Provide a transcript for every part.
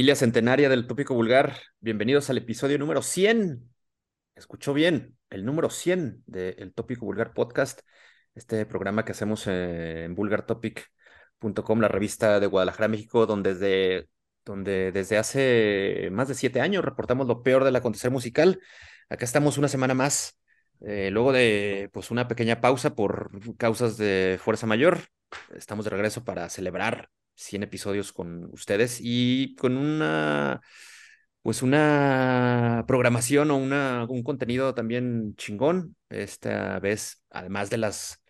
Familia centenaria del tópico vulgar, bienvenidos al episodio número 100. Escuchó bien, el número 100 del tópico vulgar podcast, este programa que hacemos en vulgartopic.com, la revista de Guadalajara, México, donde desde, desde hace más de siete años reportamos lo peor del acontecer musical. Acá estamos una semana más, eh, luego de pues una pequeña pausa por causas de fuerza mayor. Estamos de regreso para celebrar 100 episodios con ustedes y con una, pues una programación o una, un contenido también chingón. Esta vez, además de las,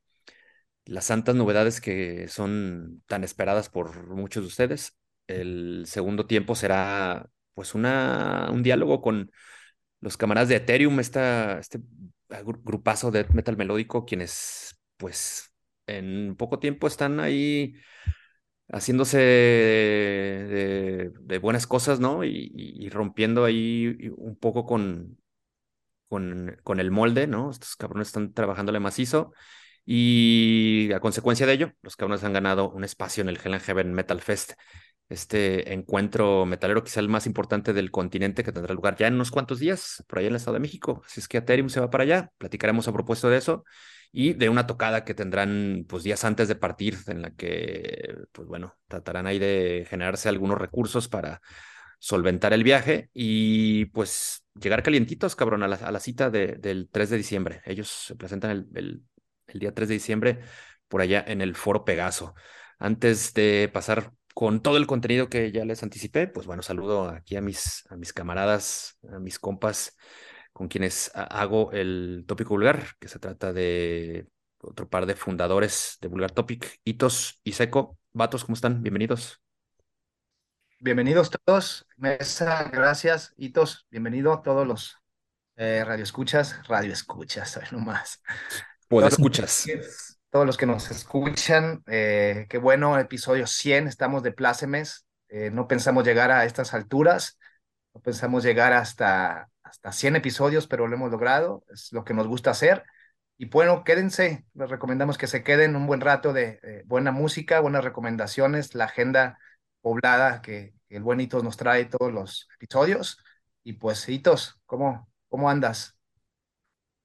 las santas novedades que son tan esperadas por muchos de ustedes, el segundo tiempo será pues una, un diálogo con los camaradas de Ethereum, esta, este grupazo de metal melódico, quienes pues en poco tiempo están ahí haciéndose de, buenas cosas, ¿no? Y, rompiendo ahí un poco con, con, con, el molde, ¿no? Estos cabrones están trabajándole macizo. Y a consecuencia de ello, los cabrones han ganado un espacio en el Hell and Heaven Metal Fest, este encuentro metalero quizá el más importante del continente que tendrá lugar ya en unos cuantos días, por allá en el Estado de México. Así es que Ethereum se va para allá, platicaremos a propósito de eso y de una tocada que tendrán pues días antes de partir, en la que, pues bueno, tratarán ahí de generarse algunos recursos para solventar el viaje y pues llegar calientitos, cabrón, a la, cita del 3 de diciembre. Ellos se presentan el, día 3 de diciembre por allá en el Foro Pegaso. Antes de pasar con todo el contenido que ya les anticipé, pues bueno, saludo aquí a mis, a mis camaradas, a mis compas con quienes hago el tópico vulgar, que se trata de otro par de fundadores de Vulgar Topic, Hitos y Seco. Vatos, ¿cómo están? Bienvenidos. Bienvenidos todos. Mesa, gracias. Hitos, bienvenido todos los eh, radioescuchas, radioescuchas, nomás. Pues escuchas. Todos los que nos escuchan, eh, qué bueno, episodio 100, estamos de plácemes. Eh, no pensamos llegar a estas alturas, no pensamos llegar hasta hasta 100 episodios, pero lo hemos logrado, es lo que nos gusta hacer. Y bueno, quédense, les recomendamos que se queden un buen rato de buena música, buenas recomendaciones, la agenda poblada que, el buen Hitos nos trae todos los episodios. Y pues, Hitos, ¿cómo, cómo andas?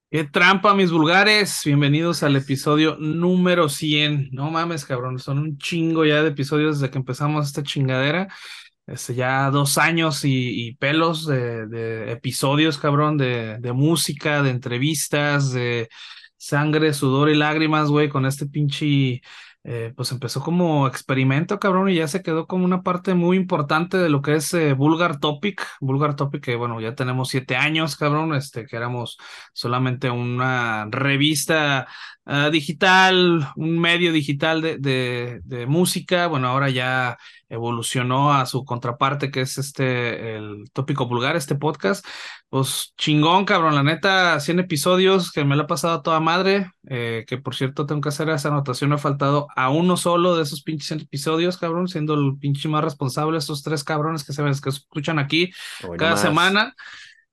Qué trampa, mis vulgares. Bienvenidos al episodio número 100. No mames, cabrón, son un chingo ya de episodios desde que empezamos esta chingadera este, ya dos años y, pelos de, episodios, cabrón, de, de, música, de entrevistas, de sangre, sudor y lágrimas, güey, con este pinche eh, pues empezó como experimento, cabrón, y ya se quedó como una parte muy importante de lo que es eh, Vulgar Topic. Vulgar Topic, que bueno, ya tenemos siete años, cabrón, este, que éramos solamente una revista ah, digital, un medio digital de, de, de, música. Bueno, ahora ya evolucionó a su contraparte, que es este, el tópico vulgar, este podcast. Pues chingón, cabrón, la neta, 100 episodios que me lo ha pasado a toda madre, eh, que por cierto tengo que hacer esa anotación, ha faltado a uno solo de esos pinches episodios, cabrón, siendo el pinche más responsable, estos tres cabrones que se ven, que escuchan aquí cada semana.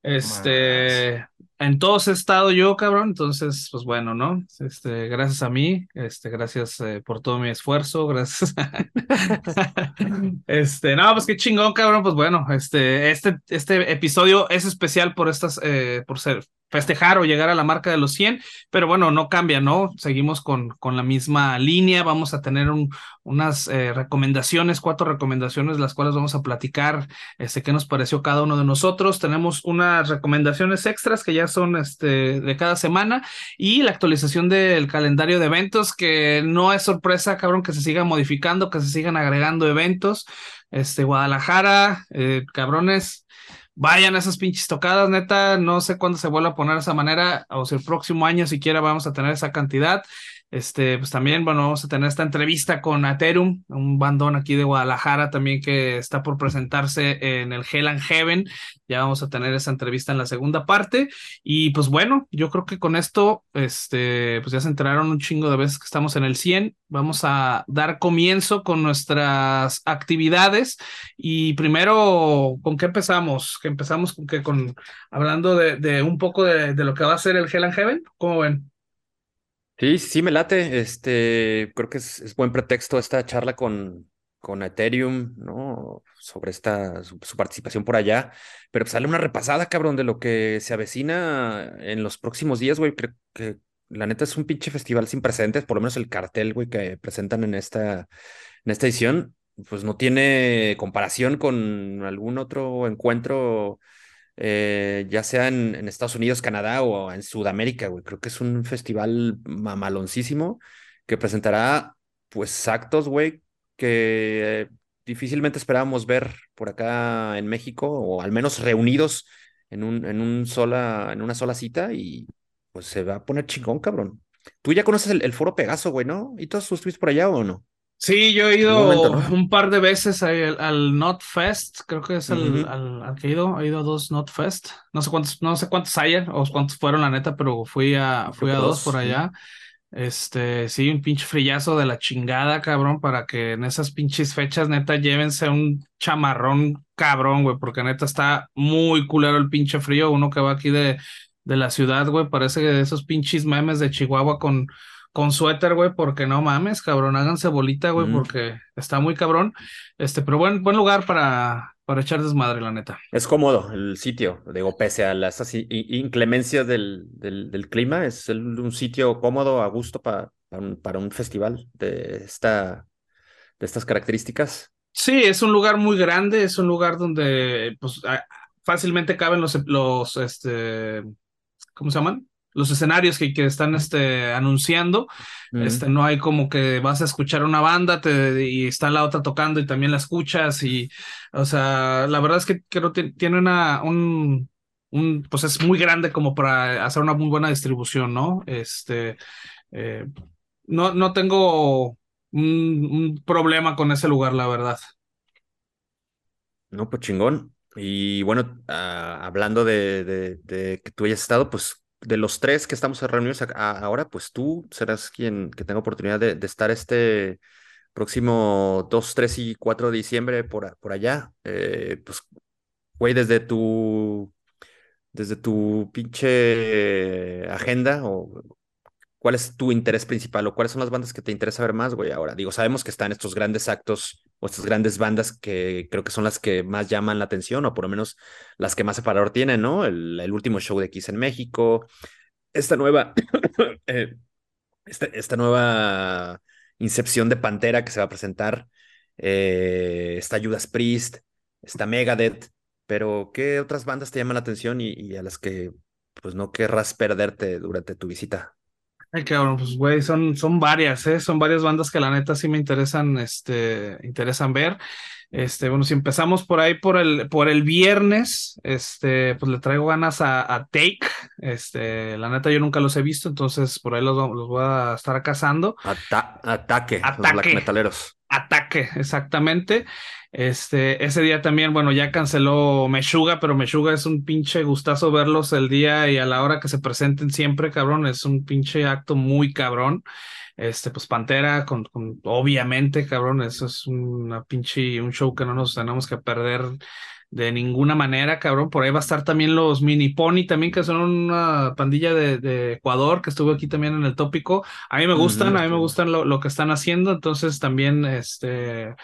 Este, en todos he estado yo, cabrón, entonces, pues bueno, ¿no? Este, gracias a mí, este, gracias eh, por todo mi esfuerzo, gracias. este, no, pues qué chingón, cabrón, pues bueno, este, este, este episodio es especial por estas, eh, por ser festejar o llegar a la marca de los 100, pero bueno, no cambia, ¿no? Seguimos con, con la misma línea, vamos a tener un, unas eh, recomendaciones, cuatro recomendaciones, las cuales vamos a platicar, este, qué nos pareció cada uno de nosotros. Tenemos unas recomendaciones extras que ya son este, de cada semana y la actualización del calendario de eventos, que no es sorpresa, cabrón, que se siga modificando, que se sigan agregando eventos. Este, Guadalajara, eh, cabrones, vayan a esas pinches tocadas, neta, no sé cuándo se vuelva a poner de esa manera, o si el próximo año siquiera vamos a tener esa cantidad. Este, pues también, bueno, vamos a tener esta entrevista con Aterum, un bandón aquí de Guadalajara también que está por presentarse en el Hell and Heaven. Ya vamos a tener esa entrevista en la segunda parte. Y pues bueno, yo creo que con esto, este, pues ya se enteraron un chingo de veces que estamos en el 100. Vamos a dar comienzo con nuestras actividades. Y primero, ¿con qué empezamos? Que empezamos con que con hablando de, un poco de, de, lo que va a ser el Hell and Heaven. ¿Cómo ven? Sí, sí, me late. Este, creo que es, buen pretexto esta charla con, con Ethereum, ¿no? Sobre esta, su, participación por allá. Pero sale una repasada, cabrón, de lo que se avecina en los próximos días, güey. Creo que la neta es un pinche festival sin precedentes, por lo menos el cartel, güey, que presentan en esta, en esta edición, pues no tiene comparación con algún otro encuentro, eh, ya sea en, Estados Unidos, Canadá o en Sudamérica, güey. Creo que es un festival mamaloncísimo que presentará, pues, actos, güey, que difícilmente esperábamos ver por acá en México, o al menos reunidos en, un, en, un sola, en una sola cita, y pues se va a poner chingón, cabrón. Tú ya conoces el, foro Pegaso, güey, ¿no? ¿Y todos estuviste por allá o no? Sí, yo he ido un par de veces al, al Not Fest, creo que es el al, que he ido, he ido a dos Not Fest, no sé cuántos, no sé cuántos hay o cuántos fueron la neta, pero fui a, fui a dos, por allá. Este, sí, un pinche frillazo de la chingada, cabrón, para que en esas pinches fechas, neta, llévense un chamarrón cabrón, güey, porque neta está muy culero el pinche frío. Uno que va aquí de, de la ciudad, güey, parece que de esos pinches memes de Chihuahua con, con suéter, güey, porque no mames, cabrón, háganse bolita, güey, porque está muy cabrón. Este, pero buen, buen lugar para, para echar desmadre, la neta. Es cómodo el sitio, digo, pese a las inclemencias del, del, clima, es un sitio cómodo, a gusto para, para, un, festival de, esta, de estas características. Sí, es un lugar muy grande, es un lugar donde pues, fácilmente caben los, los este, ¿cómo se llaman? Los escenarios que, que están este, anunciando. Este, no hay como que vas a escuchar una banda te, y está la otra tocando y también la escuchas. Y, o sea, la verdad es que creo que tiene una, un, un, pues es muy grande como para hacer una muy buena distribución, ¿no? Este, eh, no, no tengo un, problema con ese lugar, la verdad. No, pues chingón. Y bueno, ah, hablando de, de, de, que tú hayas estado, pues de los tres que estamos reunidos ahora, pues tú serás quien que tenga oportunidad de, estar este próximo 2, 3 y 4 de diciembre por, por allá. Eh, pues, güey, desde tu, desde tu pinche agenda o ¿Cuál es tu interés principal o cuáles son las bandas que te interesa ver más, güey? Ahora, digo, sabemos que están estos grandes actos o estas grandes bandas que creo que son las que más llaman la atención o por lo menos las que más separador tienen, ¿no? El, último show de Kiss en México, esta nueva, eh, esta, nueva incepción de Pantera que se va a presentar, eh, está Judas Priest, está Megadeth, pero ¿qué otras bandas te llaman la atención y, y a las que pues no querrás perderte durante tu visita? Ay, cabrón, pues güey, son, son varias, ¿eh? Son varias bandas que la neta sí me interesan, este, interesan ver. Este, bueno, si empezamos por ahí por el, por el viernes, este, pues le traigo ganas a, a Take. Este, la neta yo nunca los he visto, entonces por ahí los, los voy a estar cazando. ataque, ataque, los black metaleros. Ataque, exactamente. Este, ese día también, bueno, ya canceló Meshuga, pero Meshuga es un pinche gustazo verlos el día y a la hora que se presenten siempre, cabrón, es un pinche acto muy cabrón. Este, pues Pantera, con, obviamente, cabrón, eso es una pinche, un show que no nos tenemos que perder de ninguna manera, cabrón. Por ahí va a estar también los Mini Pony, también que son una pandilla de, de Ecuador, que estuvo aquí también en el tópico. A mí me gustan, a mí me gustan lo, lo, que están haciendo, entonces también, este,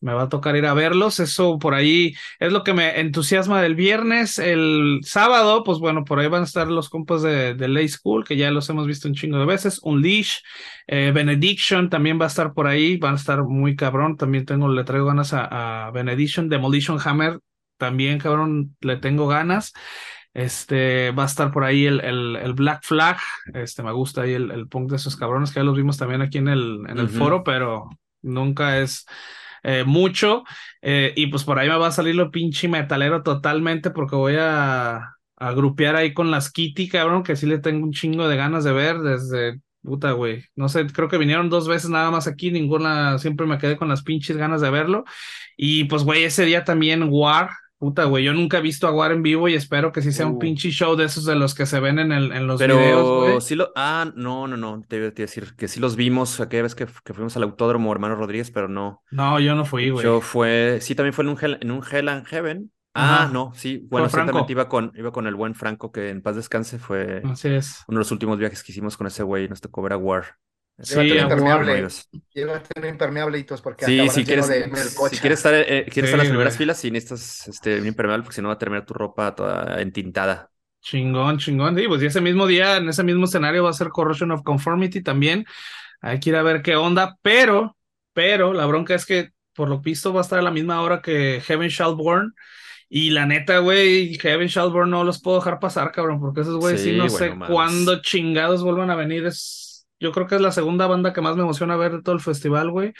me va a tocar ir a verlos. Eso por ahí es lo que me entusiasma del viernes. El sábado, pues bueno, por ahí van a estar los compas de, de Lay School, que ya los hemos visto un chingo de veces. Unleash, eh, Benediction también va a estar por ahí, van a estar muy cabrón. También tengo, le traigo ganas a, Benediction, Demolition Hammer, también cabrón, le tengo ganas. Este va a estar por ahí el, el, Black Flag. Este me gusta ahí el, el punk de esos cabrones que ya los vimos también aquí en el, en el foro, pero nunca es eh, mucho. Eh, y pues por ahí me va a salir lo pinche metalero totalmente porque voy a, a grupear ahí con las Kitty, cabrón, que sí le tengo un chingo de ganas de ver desde puta, güey. No sé, creo que vinieron dos veces nada más aquí, ninguna, siempre me quedé con las pinches ganas de verlo. Y pues, güey, ese día también War, Puta, güey, yo nunca he visto a War en vivo y espero que sí sea un uh. pinche show de esos de los que se ven en, el, en los videos, güey. Sí lo... Ah, no, no, no, te iba a decir que sí los vimos aquella vez que, que fuimos al autódromo, hermano Rodríguez, pero no. No, yo no fui, güey. Yo fue, sí, también fue en un Hell, en un Hell and Heaven. Ah, no, sí, bueno, ciertamente iba con, iba con el buen Franco, que en paz descanse fue Así es. uno de los últimos viajes que hicimos con ese güey, nos tocó ver a War. Sí, Llévate a un huevo, impermeable. Llévate un impermeable, Hitos, porque Sí, acabarás si lleno quieres, de si quieres estar, eh, quieres estar en las Sí, primeras filas, sí necesitas este, un impermeable porque si no va a terminar tu ropa toda entintada. Chingón, chingón. Sí, pues y ese mismo día, en ese mismo escenario, va a ser Corrosion of Conformity también. Hay que ir a ver qué onda, pero, pero la bronca es que por lo visto va a estar a la misma hora que Heaven Shall Burn. Y la neta, güey, Heaven Shall Burn no los puedo dejar pasar, cabrón, porque esos güeyes sí, Sí, no güey, sé cuándo chingados vuelvan a venir. Es, yo creo que es la segunda banda que más me emociona ver de todo el festival, güey.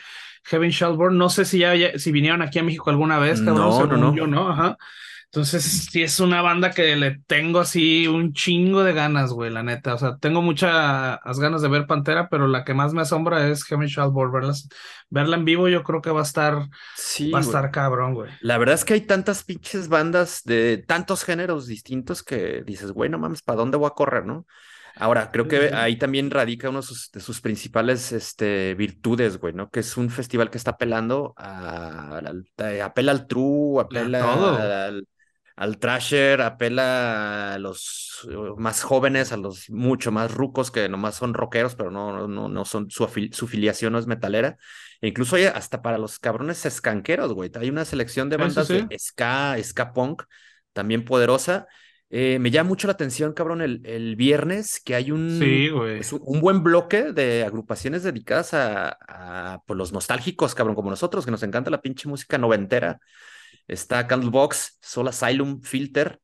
Heaven Shall Burn. No sé si ya, ya- si vinieron aquí a México alguna vez, cabrón. No, no, no. yo, ¿no? Ajá. Entonces, sí es una banda que le tengo así un chingo de ganas, güey, la neta. O sea, tengo muchas ganas de ver Pantera, pero la que más me asombra es Heaven Shall Burn. Verlas, verla en vivo, yo creo que va a estar, Sí, va a estar cabrón, güey. La verdad es que hay tantas pinches bandas de tantos géneros distintos que dices, güey, no mames, ¿para dónde voy a correr, no? Ahora, creo que ahí también radica uno de sus, de sus principales este, virtudes, güey, ¿no? Que es un festival que está apelando a, al- a- apela al true, apela al, al thrasher, apela a los eh, más jóvenes, a los mucho más rucos que nomás son rockeros, pero no, no, no son, su, afil- su filiación no es metalera. E incluso hay hasta para los cabrones escanqueros, güey. Hay una selección de bandas sí. de ska, ska punk, también poderosa. Eh, me llama mucho la atención, cabrón, el, el viernes que hay un, Sí, pues, un, un buen bloque de agrupaciones dedicadas a, a, pues, los nostálgicos, cabrón, como nosotros, que nos encanta la pinche música noventera. Está Candlebox, Soul Asylum, Filter,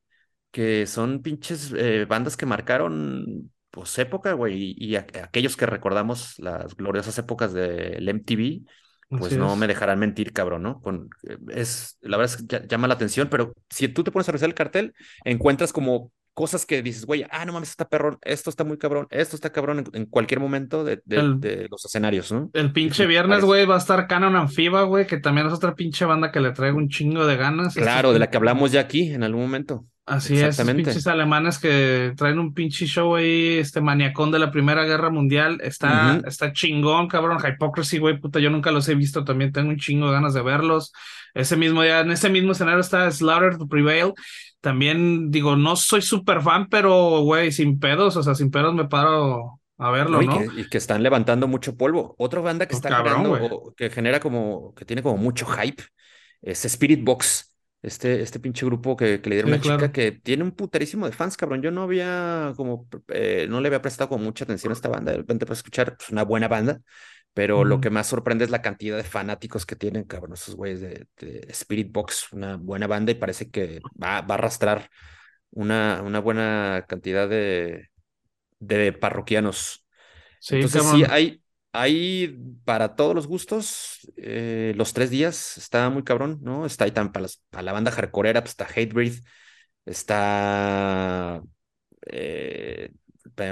que son pinches eh, bandas que marcaron pues época, güey, y, y a- aquellos que recordamos las gloriosas épocas del MTV, pues Así no es. me dejarán mentir, cabrón, ¿no? Con, eh, es, la verdad es que ll- llama la atención, pero si tú te pones a revisar el cartel, encuentras como cosas que dices, güey, ah, no mames, está perrón, esto está muy cabrón, esto está cabrón en, en cualquier momento de, de- El- de los escenarios, ¿no? El pinche viernes, güey, va a estar Canon Amphiba, güey, que también es otra pinche banda que le traigo un chingo de ganas. Claro, de la que hablamos ya aquí en algún momento. Así es, pinches alemanes que traen un pinche show ahí, este maniacón de la Primera Guerra Mundial, está, está chingón, cabrón, Hypocrisy, güey, puta, yo nunca los he visto, también tengo un chingo de ganas de verlos. Ese mismo día, en ese mismo escenario está Slaughter to Prevail, también digo, no soy súper fan, pero, güey, sin pedos, o sea, sin pedos me paro a verlo, ¿no? Y, que, y que están levantando mucho polvo. Otra banda que Pues está cabrón, o que genera como, que tiene como mucho hype, es Spirit Box. Este, este pinche grupo que, que le dieron Sí, una chica claro. que tiene un puterísimo de fans, cabrón. Yo no había como, eh, no le había prestado como mucha atención a esta banda. De repente para escuchar, pues una buena banda, pero lo que más sorprende es la cantidad de fanáticos que tienen, cabrón, esos güeyes de, de Spirit Box, una buena banda y parece que va, va a arrastrar una, una buena cantidad de, de parroquianos. Sí, Entonces cabrón. sí, hay, hay para todos los gustos, eh, los tres días está muy cabrón, ¿no? Está ahí también para, las- para la banda hardcoreera, pues está Hatebreed, está eh,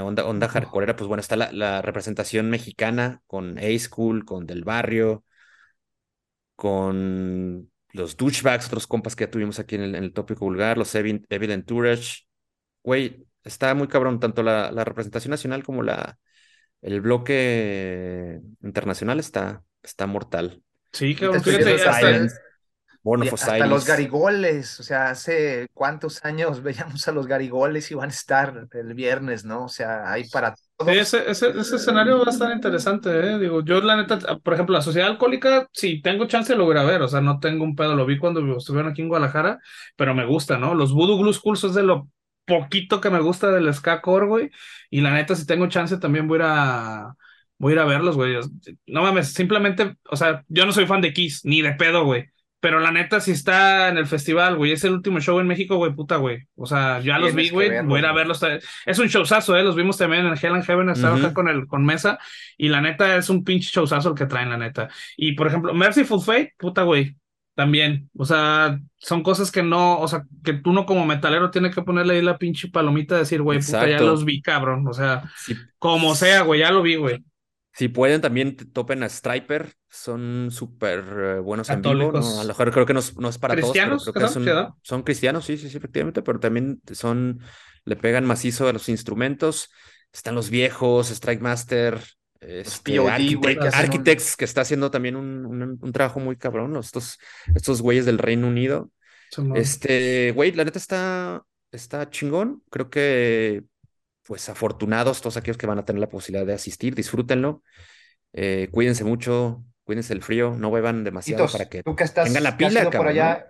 onda, onda hardcoreera, pues bueno, está la, la representación mexicana con A-School, con Del Barrio, con los douchebags, otros compas que ya tuvimos aquí en el, en el tópico vulgar, los Evil Entourage. Güey, está muy cabrón, tanto la, la representación nacional como la, el bloque internacional está, está mortal. Sí, fíjate, estoy hasta, Silence, los garigoles, o sea, hace cuántos años veíamos a los garigoles y van a estar el viernes, ¿no? O sea, hay para Sí, todos. ese, ese, ese escenario va a estar interesante, ¿eh? Digo, yo la neta, por ejemplo, la Sociedad Alcohólica, si tengo chance lo ver, o sea, no tengo un pedo, lo vi cuando estuvieron aquí en Guadalajara, pero me gusta, ¿no? Los Voodoo Blues es de lo poquito que me gusta del ska core, güey, y la neta, si tengo chance también voy a ir a, voy a ir a verlos, güey. No mames, simplemente, o sea, yo no soy fan de Kiss, ni de pedo, güey. Pero la neta, si está en el festival, güey, es el último show en México, güey, puta, güey. O sea, ya los vi, güey, voy a ir a verlos. Es un showzazo, ¿eh? Los vimos también en Hell and Heaven, estaba acá con, el, con Mesa, y la neta es un pinche showzazo el que traen, la neta. Y, por ejemplo, Merciful Fate, puta, güey, también. O sea, son cosas que no, o sea, que tú no como metalero tienes que ponerle ahí la pinche palomita y decir, güey, puta, ya los vi, cabrón. O sea, como sea, güey, ya lo vi, güey. si pueden, también topen a Striper. Son súper eh, buenos en vivo. Católicos. ¿no? A lo mejor creo que no es, no es para todos, pero creo ¿Qué que son? son cristianos, sí, sí, sí, efectivamente, pero también son, le pegan macizo a los instrumentos. Están los viejos, Strike Master, este, POD, Architect- un- Architects, que está haciendo también un, un- un trabajo muy cabrón. los- Estos, estos güeyes del Reino Unido. Este, güey, la neta está, está chingón. Creo que pues afortunados todos aquellos que van a tener la posibilidad de asistir, disfrútenlo, eh, cuídense mucho, cuídense el frío, no beban demasiado para que tú que estás, tengan la que has pila, por cabrón, ¿no? allá,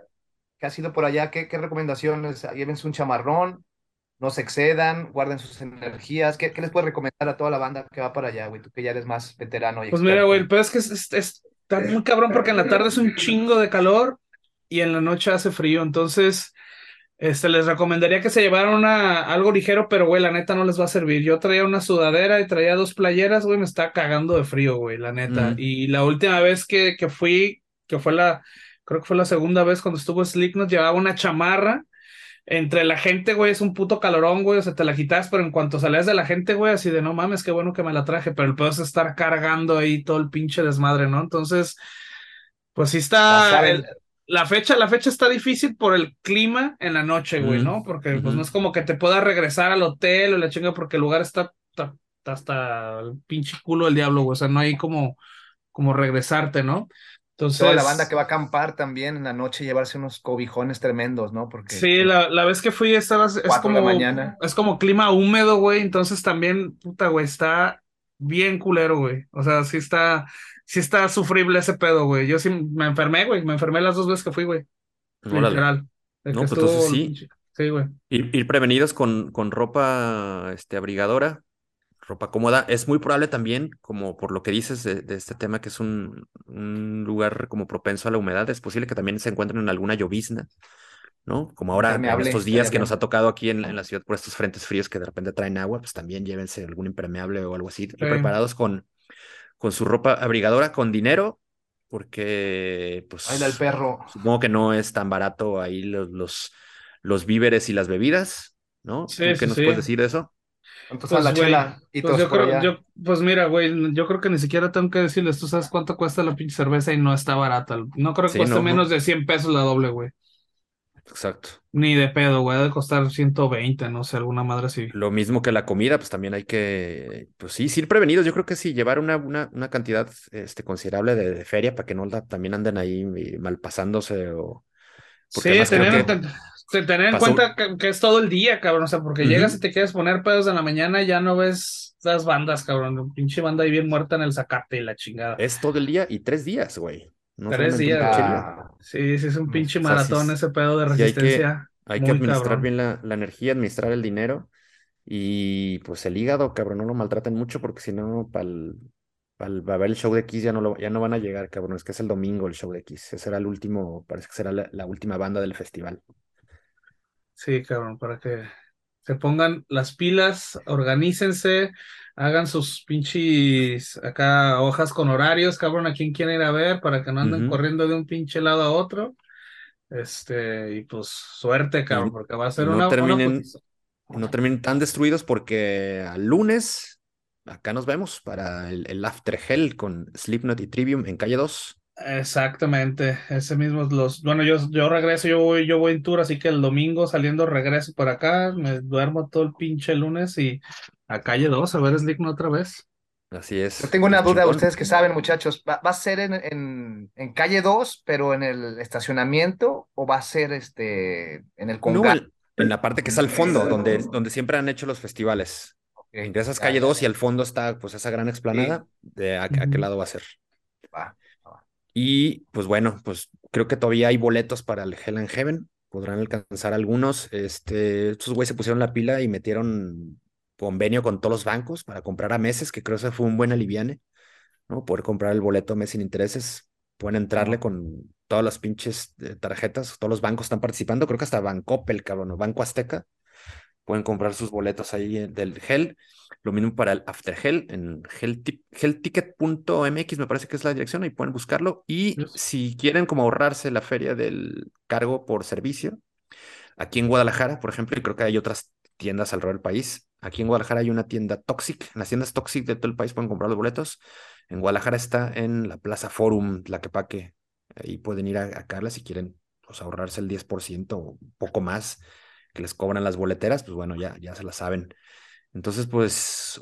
que has ido por allá, ¿qué, qué recomendaciones? Llévense un chamarrón, no se excedan, guarden sus energías. ¿Qué, qué les puedes recomendar a toda la banda que va para allá, güey? Tú que ya eres más veterano y Pues mira, güey, el peor es que es, es- es- está muy cabrón porque en la tarde es un chingo de calor y en la noche hace frío. Entonces, este, les recomendaría que se llevaran una, algo ligero, pero güey, la neta no les va a servir. Yo traía una sudadera y traía dos playeras, güey, me está cagando de frío, güey, la neta. Mm. Y la última vez que, que fui, que fue la, creo que fue la segunda vez cuando estuvo Slipknot, llevaba una chamarra. Entre la gente, güey, es un puto calorón, güey, o sea, te la quitas, pero en cuanto salías de la gente, güey, así de no mames, qué bueno que me la traje, pero el peor es estar cargando ahí todo el pinche desmadre, ¿no? Entonces, pues sí está, el- la fecha, la fecha está difícil por el clima en la noche, güey, ¿no? Porque pues no es como que te puedas regresar al hotel o la chinga, porque el lugar está, está- está hasta el pinche culo del diablo, güey, o sea, no hay como, como regresarte, ¿no? Entonces, toda la banda que va a acampar también en la noche llevarse unos cobijones tremendos, ¿no? Porque Sí, la, la vez que fui estabas, es Cuatro de la como, mañana. es como clima húmedo, güey, entonces también, puta, güey, está bien culero, güey. O sea, sí está, sí está sufrible ese pedo, güey. Yo sí me enfermé, güey, me enfermé las dos veces que fui, güey, Órale. literal. No, pues entonces estuvo sí. Sí, güey. Ir, ir prevenidos con, con ropa este, abrigadora, ropa cómoda. Es muy probable también, como por lo que dices de, de este tema, que es un, un lugar como propenso a la humedad, es posible que también se encuentren en alguna llovizna, ¿no? Como ahora en estos días que nos ha tocado aquí en, en la ciudad por estos frentes fríos que de repente traen agua, pues también llévense algún impermeable o algo así. Preparados con, con su ropa abrigadora, con dinero, porque pues el perro. supongo que no es tan barato ahí los, los, los víveres y las bebidas, ¿no? Sí, ¿Tú qué sí, nos puedes decir de eso? ¿Cuánto Pues, está la güey, chela? Y Pues yo creo, allá. yo, pues mira, güey, yo creo que ni siquiera tengo que decirles, tú sabes cuánto cuesta la pinche cerveza y no está barata. No creo que Sí, cueste no, no. menos de 100 pesos la doble, güey. Exacto. Ni de pedo, güey, ha de costar 120, no sé, alguna madre así. Lo mismo que la comida, pues también hay que, pues sí, ir prevenidos. Yo creo que sí, llevar una, una, una cantidad este, considerable de, de feria para que no la- también anden ahí eh, malpasándose o... Porque Sí, tener, que ten- tener en pasó- cuenta que, que es todo el día, cabrón. O sea, porque llegas y te quieres poner pedos en la mañana y ya no ves las bandas, cabrón. Pinche banda ahí bien muerta en el zacate y la chingada. es todo el día y tres días, güey. No Tres días. Ah, Sí, sí, es un pinche O sea, sí maratón es- ese pedo de sí hay que- resistencia. Hay que administrar cabrón. bien la, la energía, administrar el dinero y pues el hígado, cabrón, no lo maltraten mucho porque si no, para va a ver el show de X ya no, lo, ya no van a llegar, cabrón. Es que es el domingo el show de X. Ese será el último, parece que será la, la última banda del festival. Sí, cabrón, para que se pongan las pilas, organícense, hagan sus pinches acá hojas con horarios, cabrón, a quién quieren ir a ver, para que no anden corriendo de un pinche lado a otro. Este, y pues suerte, cabrón, porque va a ser no una, terminen-. No terminen tan destruidos porque al lunes acá nos vemos para el, el After Hell con Slipknot y Trivium en calle 2. Exactamente, ese mismo es los, bueno, yo, yo regreso, yo voy, yo voy en tour, así que el domingo saliendo regreso para acá, me duermo todo el pinche lunes y a calle 2 a ver Slipknot otra vez. Así es. Yo tengo una duda, ustedes que saben, muchachos, ¿va, va a ser en, en, en calle 2, pero en el estacionamiento, o va a ser este en el No, congal? en, en la parte que está al fondo, donde, donde siempre han hecho los festivales. Ok, Ingresas calle ya, 2 y ya. al fondo está pues esa gran explanada. De a, a qué lado va a ser. Va. Y pues bueno, pues creo que todavía hay boletos para el Hell and Heaven. Podrán alcanzar algunos. Este, estos güeyes se pusieron la pila y metieron convenio con todos los bancos para comprar a meses, que creo que fue un buen aliviane, ¿no? Poder comprar el boleto a mes sin intereses. Pueden entrarle con todas las pinches eh, tarjetas. Todos los bancos están participando. Creo que hasta Bancoppel, cabrón, o Banco Azteca. Pueden comprar sus boletos ahí eh, del Hell. Lo mismo para el After Hell en hellti- hellticket.mx, me parece que es la dirección, ahí pueden buscarlo. Y Yes. si quieren como ahorrarse la feria del cargo por servicio, aquí en Guadalajara, por ejemplo, y creo que hay otras tiendas alrededor del país. Aquí en Guadalajara hay una tienda Toxic. En las tiendas Toxic de todo el país pueden comprar los boletos. En Guadalajara está en la Plaza Forum, Tlaquepaque. Ahí pueden ir a, a Carla si quieren pues, ahorrarse el 10% o poco más que les cobran las boleteras, pues bueno, ya, ya se la saben. Entonces, pues,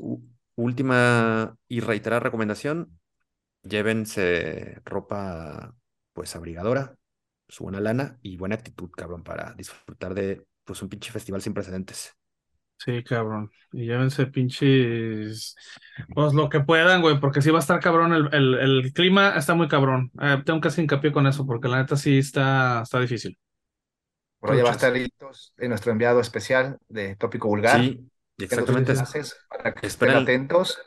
última y reiterada recomendación, llévense ropa, pues, abrigadora, su buena lana y buena actitud, cabrón, para disfrutar de, pues, un pinche festival sin precedentes. Sí, cabrón. Y llévense pinches. Pues lo que puedan, güey, porque sí va a estar cabrón. El, el, el clima está muy cabrón. Eh, tengo que hacer hincapié con eso, porque la neta sí está, está difícil. Por va a estar Hitos, eh, nuestro enviado especial de Tópico Vulgar. Sí, exactamente. para que estén Esperen, atentos.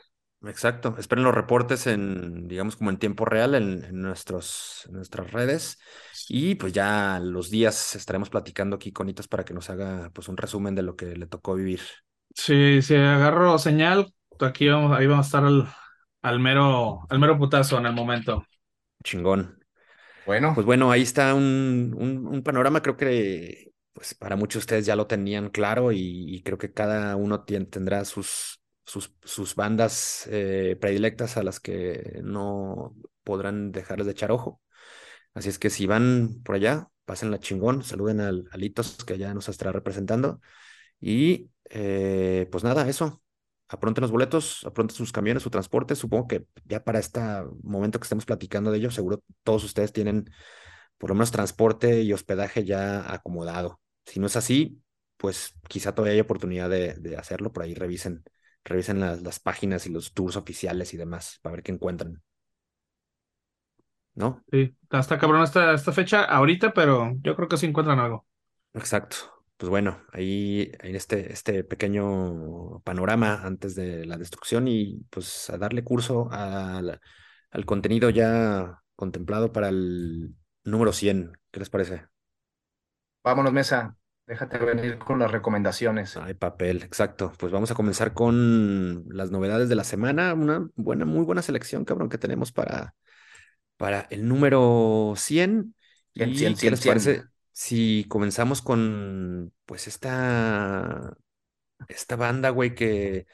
exacto. Esperen los reportes en, digamos, como en tiempo real en, en nuestros, en nuestras redes. Y pues ya los días estaremos platicando aquí con Hitos para que nos haga pues un resumen de lo que le tocó vivir. Sí, si agarro señal, aquí vamos, ahí vamos a estar al, al mero, al mero putazo en el momento. Chingón. Bueno, Pues bueno, ahí está un, un, un panorama, creo que pues para muchos de ustedes ya lo tenían claro y, creo que cada uno tendrá sus, sus, bandas eh, predilectas a las que no podrán dejarles de echar ojo. Así es que si van por allá, pásenla chingón, saluden al Alitos que ya nos estará representando y eh, pues nada, eso. Apronten los boletos, apronten sus camiones, su transporte. Supongo que ya para este momento que estemos platicando de ello, seguro todos ustedes tienen por lo menos transporte y hospedaje ya acomodado. Si no es así, pues quizá todavía hay oportunidad de, de hacerlo. Por ahí revisen, revisen las, las páginas y los tours oficiales y demás para ver qué encuentran. ¿No? Sí, está cabrón esta, esta fecha ahorita, pero yo creo que sí encuentran algo. Exacto. Pues bueno, ahí en este, este pequeño panorama antes de la destrucción y pues a darle curso al, al contenido ya contemplado para el número 100. ¿Qué les parece? Vámonos, Mesa. Déjate venir con las recomendaciones. Hay papel, exacto. Pues vamos a comenzar con las novedades de la semana. Una buena, muy buena selección, cabrón, que tenemos para, para el número 100. Cien, ¿Y cien, qué cien, les parece si comenzamos con, pues, esta, esta banda, güey, que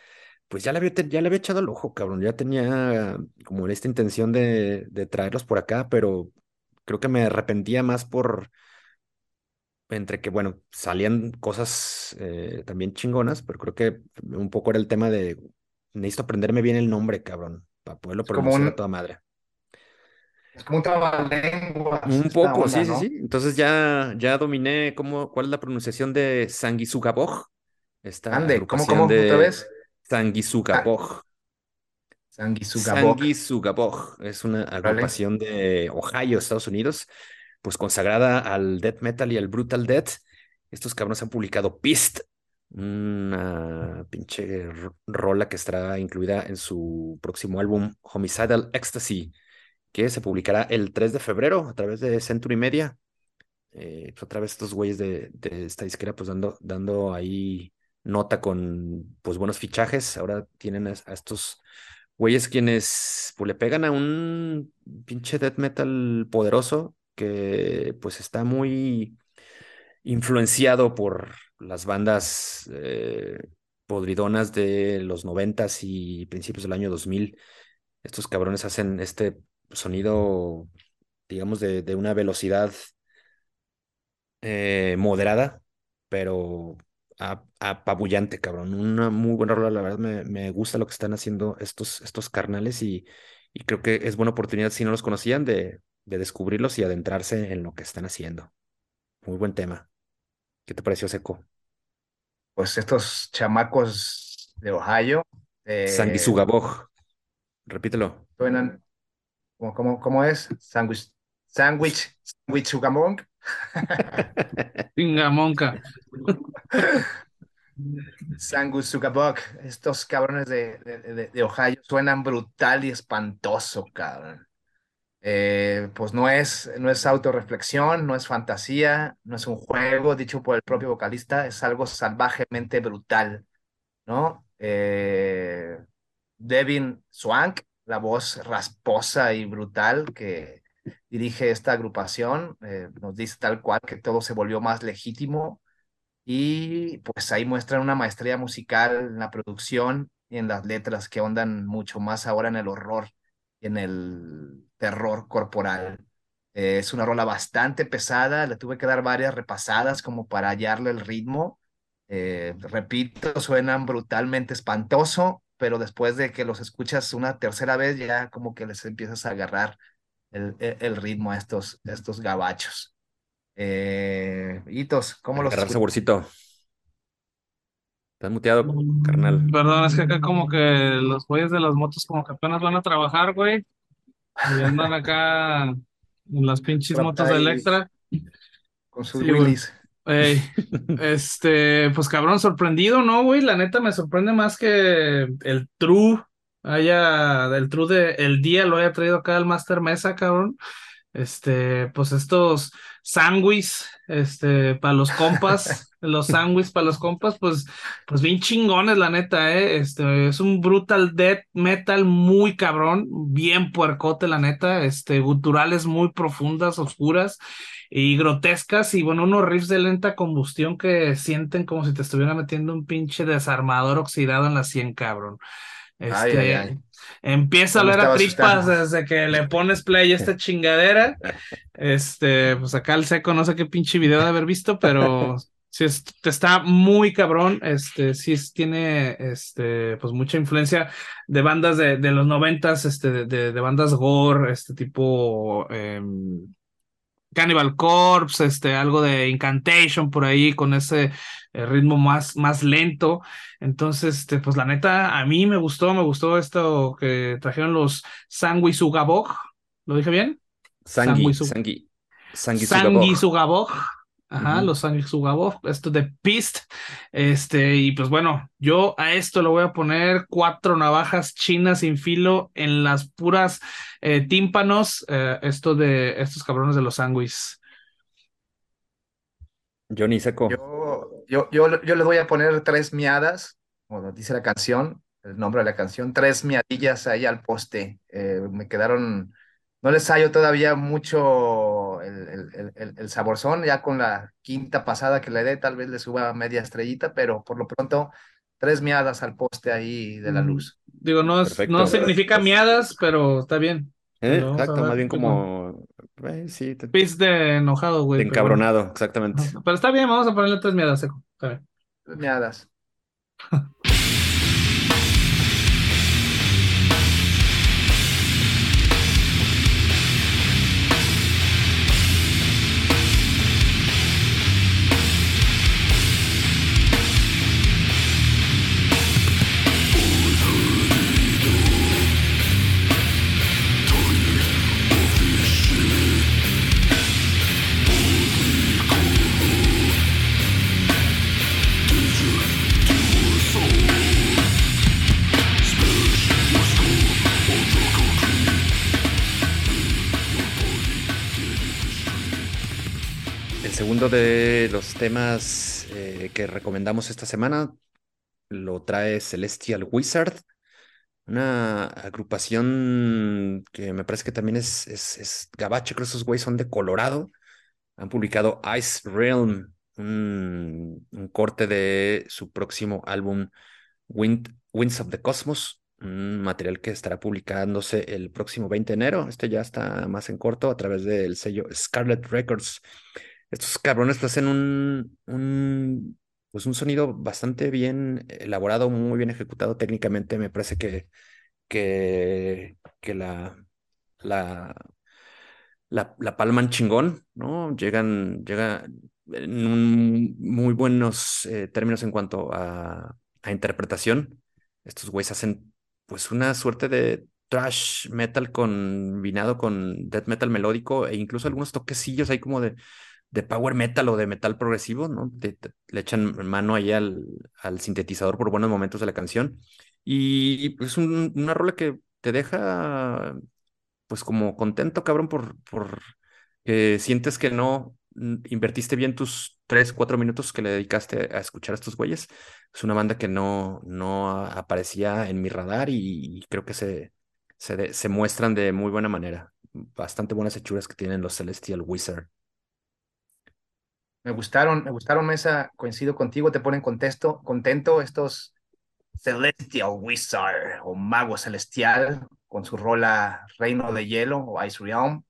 pues ya le había, ya le había echado el ojo, cabrón. Ya tenía como esta intención de, de traerlos por acá, pero creo que me arrepentía más por entre que, bueno, salían cosas eh, también chingonas, pero creo que un poco era el tema de necesito aprenderme bien el nombre, cabrón, para poderlo pronunciar a toda madre. es como un trabalenguas Un poco, onda, sí, sí, ¿no? sí. Entonces ya, ya dominé cómo, cuál es la pronunciación de Sanguisugaboj, esta Ande, ¿cómo, cómo? ¿Otra de vez? Ah, Sanguisugaboj. Sanguisugabok. Sanguisugaboj es una agrupación de Ohio, Estados Unidos, pues consagrada al death metal y al brutal death. Estos cabrones han publicado Pist, una pinche ro- rola que estará incluida en su próximo álbum Homicidal Ecstasy, que se publicará el 3 de febrero a través de Century Media. Eh, pues otra vez estos güeyes de, de esta disquera pues dando, dando ahí nota con pues buenos fichajes. Ahora tienen a, a estos güeyes quienes pues le pegan a un pinche death metal poderoso que pues está muy influenciado por las bandas eh, podridonas de los noventas y principios del año 2000. Estos cabrones hacen este sonido, digamos, de, una velocidad eh, moderada, pero apabullante, cabrón. Una muy buena rola, la verdad me, me gusta lo que están haciendo estos, estos carnales y, y creo que es buena oportunidad, si no los conocían, de, de descubrirlos y adentrarse en lo que están haciendo. Muy buen tema. ¿Qué te pareció, Seco? Pues estos chamacos de Ohio eh, Sanguisugaboj. Repítelo. suenan, ¿cómo, cómo, cómo es? Sandwich, sandwich, sandwich Sugamong. Pinga monca. Sangus Sugabok, estos cabrones de, de, de- de Ohio suenan brutal y espantoso, cabrón. Eh, pues no es, no es autorreflexión, no es fantasía, no es un juego dicho por el propio vocalista, es algo salvajemente brutal, ¿no? Eh, Devin Swank, la voz rasposa y brutal que dirige esta agrupación, eh, nos dice tal cual que todo se volvió más legítimo y pues ahí muestran una maestría musical en la producción y en las letras que ondan mucho más ahora en el horror y en el terror corporal. Eh, es una rola bastante pesada, le tuve que dar varias repasadas como para hallarle el ritmo. Eh, repito, suenan brutalmente espantoso, pero después de que los escuchas una tercera vez ya como que les empiezas a agarrar el, el- el ritmo a estos, a estos gabachos. Eh, Hitos, ¿cómo los saborcito. Estás muteado, carnal. Perdón, es que acá como que los güeyes de las motos como que apenas van a trabajar, güey. Y andan acá en las pinches motos de Electra. Con sus Sí. Willys. Ey, este, pues cabrón, sorprendido, ¿no, güey? La neta me sorprende más que el True haya, el True de el día lo haya traído acá al Master Mesa, cabrón. Este, pues estos sándwiches, este, para los compas, los sándwiches para los compas, pues, pues bien chingones, la neta, eh. Este, es un brutal death metal muy cabrón, bien puercote, la neta, este, guturales muy profundas, oscuras y grotescas y bueno, unos riffs de lenta combustión que sienten como si te estuviera metiendo un pinche desarmador oxidado en la sien, cabrón. Este, Ay, ay, ay. Empieza a oler a tripas asustando. desde que le pones play a esta chingadera. Este, pues acá el seco, no sé qué pinche video de haber visto, pero sí es- está muy cabrón. Este, sí es- tiene este, pues mucha influencia de bandas de, de los noventas, este, de, de, de bandas gore, este tipo em, Cannibal Corpse, este, algo de Incantation por ahí con ese eh, ritmo más, más lento. Entonces, este, pues la neta, a mí me gustó, me gustó esto que trajeron los Sanguisugabog. ¿Lo dije bien? Sangui. Ajá, los Sanguisugabog, esto de Pist. Este, y pues bueno, yo a esto le voy a poner cuatro navajas chinas sin filo en las puras eh, tímpanos. eh, esto de estos cabrones de los Sanguis. Johnny Seco. Yo, yo, yo, yo les voy a poner tres miadas, como dice la canción, el nombre de la canción, tres miadillas ahí al poste. Eh, me quedaron, no les hallo todavía mucho el, el, el, el- el saborzón, ya con la quinta pasada que le dé, tal vez le suba media estrellita, pero por lo pronto, tres miadas al poste ahí de la luz. Digo, no, es, no significa miadas, pero está bien. ¿Eh? A Exacto, más bien como. eh, sí, te- Pis de enojado, güey. de pero- encabronado, exactamente. Pero está bien, vamos a ponerle tres miadas, seco. Tres miadas. De los temas eh, que recomendamos esta semana lo trae Celestial Wizard, una agrupación que me parece que también es, es, es gabache, creo que esos güeyes son de Colorado. Han publicado Ice Realm, un, un corte de su próximo álbum Wind, Winds of the Cosmos, un material que estará publicándose el próximo 20 de enero. Este ya está más en corto a través del sello Scarlet Records. Estos cabrones hacen un, un, pues un sonido bastante bien elaborado, muy bien ejecutado técnicamente. Me parece que, que, que la, la, la, la palman chingón, ¿no? Llegan, llegan en un muy buenos eh, términos en cuanto a, a interpretación. Estos güeyes hacen pues una suerte de thrash metal combinado con death metal melódico e incluso algunos toquecillos ahí como de, de power metal o de metal progresivo, ¿no? Te- te- le echan mano ahí al, sintetizador por buenos momentos de la canción. Y es un- una rola que te deja pues como contento, cabrón, por, por que sientes que no mm, invertiste bien tus tres, cuatro minutos que le dedicaste a escuchar a estos güeyes. Es una banda que no, no aparecía en mi radar y, creo que se, se, se muestran de muy buena manera. Bastante buenas hechuras que tienen los Celestial Wizard. Me gustaron, me gustaron, Mesa, coincido contigo, te ponen contexto, contento estos Celestial Wizard o Mago Celestial con su rola Reino de Hielo o Ice Realm.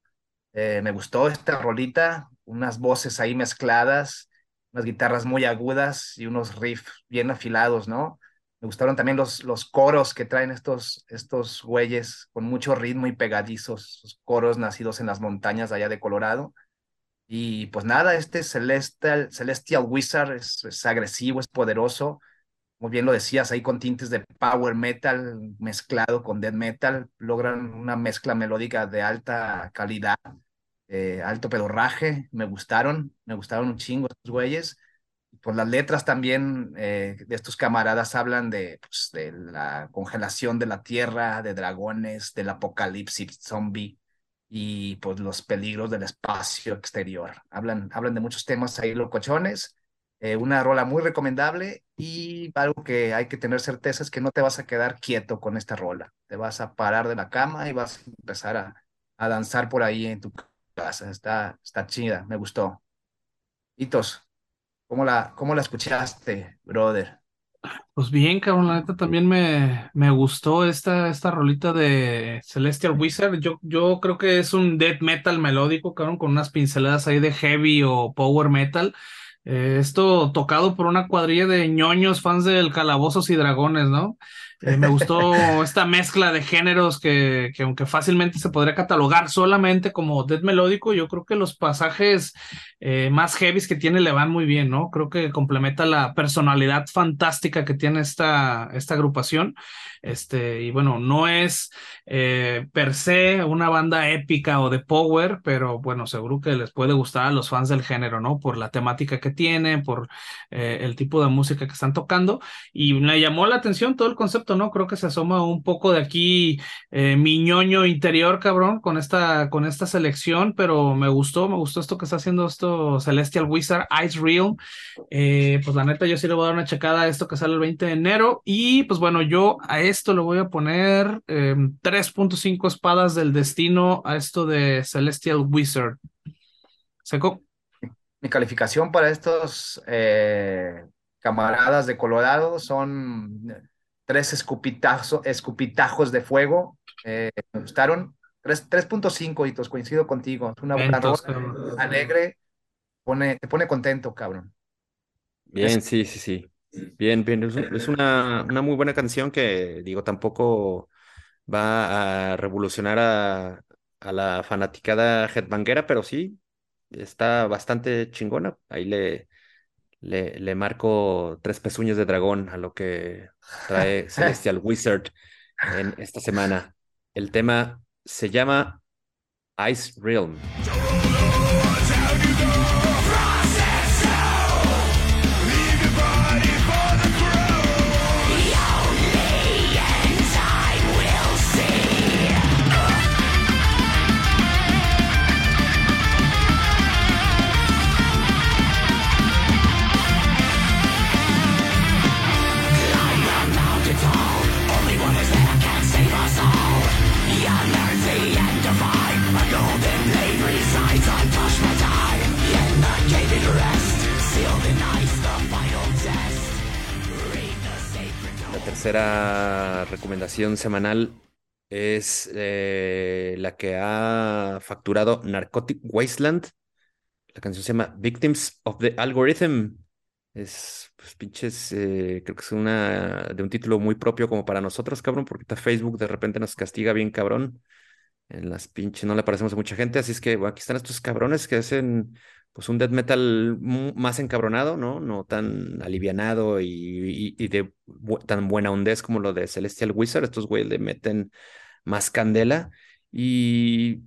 Eh, me gustó esta rolita, unas voces ahí mezcladas, unas guitarras muy agudas y unos riffs bien afilados, ¿no? Me gustaron también los, los coros que traen estos, estos güeyes con mucho ritmo y pegadizos, coros nacidos en las montañas allá de Colorado. Y pues nada, este Celestial, Celestial Wizard es, es agresivo, es poderoso. como bien lo decías, ahí con tintes de power metal mezclado con death metal, logran una mezcla melódica de alta calidad, eh, alto pedorraje, me gustaron, me gustaron un chingo estos güeyes. Pues las letras también eh, de estos camaradas hablan de, pues, de la congelación de la tierra, de dragones, del apocalipsis zombie y pues los peligros del espacio exterior. Hablan, hablan de muchos temas ahí locochones. Eh, una rola muy recomendable y algo que hay que tener certeza es que no te vas a quedar quieto con esta rola. Te vas a parar de la cama y vas a empezar a, a danzar por ahí en tu casa. Está, está chida, me gustó. Hitos, ¿cómo la, cómo la escuchaste, brother? Pues bien, cabrón, la neta también me, me gustó esta, esta rolita de Celestial Wizard. Yo, yo creo que es un death metal melódico, cabrón, con unas pinceladas ahí de heavy o power metal. Eh, esto tocado por una cuadrilla de ñoños fans del Calabozos y Dragones, ¿no? Eh, me gustó esta mezcla de géneros que, que, aunque fácilmente se podría catalogar solamente como death melódico, yo creo que los pasajes eh, más heavies que tiene le van muy bien, ¿no? Creo que complementa la personalidad fantástica que tiene esta, esta agrupación. Este, y bueno, no es eh, per se una banda épica o de power, pero bueno, seguro que les puede gustar a los fans del género, ¿no? Por la temática que tiene, por el tipo de música que están tocando. Y me llamó la atención todo el concepto, ¿no? Creo que se asoma un poco de aquí eh, mi ñoño interior, cabrón, con esta, con esta selección, pero me gustó, me gustó esto que está haciendo esto Celestial Wizard, Ice Realm. pues la neta, yo sí le voy a dar una checada a esto que sale el 20 de enero. Y pues bueno, yo a esto le voy a poner 3.5 em, espadas del destino a esto de Celestial Wizard. ¿Seco? Mi calificación para estos eh, camaradas de Colorado son tres escupitajos de fuego. Eh, me gustaron. 3.5 hitos, coincido contigo. Es una buena alegre, pone, te pone contento, cabrón. Bien, sí, sí, sí. Bien, bien, es, una, una, muy buena canción que, digo, tampoco va a revolucionar a, a la fanaticada headbanguera, pero sí, está bastante chingona. Ahí le, le, le marco tres pezuñas de dragón a lo que trae Celestial Wizard en esta semana. El tema se llama Ice Realm. Tercera recomendación semanal es eh, la que ha facturado Narcotic Wasteland. La canción se llama Victims of the Algorithm. Es, pues, pinches, eh, creo que es una de un título muy propio como para nosotros, cabrón, porque Facebook de repente nos castiga bien, cabrón. En las pinches no le parecemos a mucha gente, así es que bueno, aquí están estos cabrones que hacen pues un death metal más encabronado, ¿no? No tan alivianado y, de tan buena ondez como lo de Celestial Wizard. Estos güeyes le meten más candela y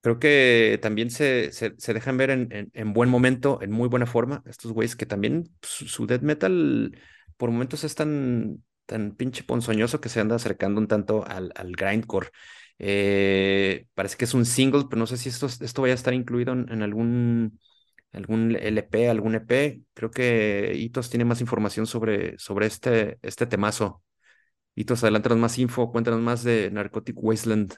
creo que también se, se, dejan ver en, en, buen momento, en muy buena forma. Estos güeyes que también su, death metal por momentos es tan, tan pinche ponzoñoso que se anda acercando un tanto al, al grindcore. Eh, parece que es un single, pero no sé si esto, esto vaya a estar incluido en, algún, algún LP, algún EP. Creo que Hitos tiene más información sobre, sobre este, este temazo. Hitos, adelántanos más info, cuéntanos más de Narcotic Wasteland.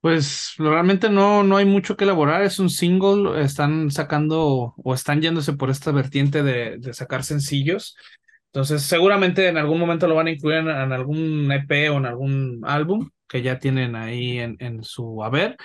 Pues realmente no, no hay mucho que elaborar, es un single, están sacando o están yéndose por esta vertiente de, de sacar sencillos. Entonces, seguramente en algún momento lo van a incluir en, algún EP o en algún álbum que ya tienen ahí en, en su haber.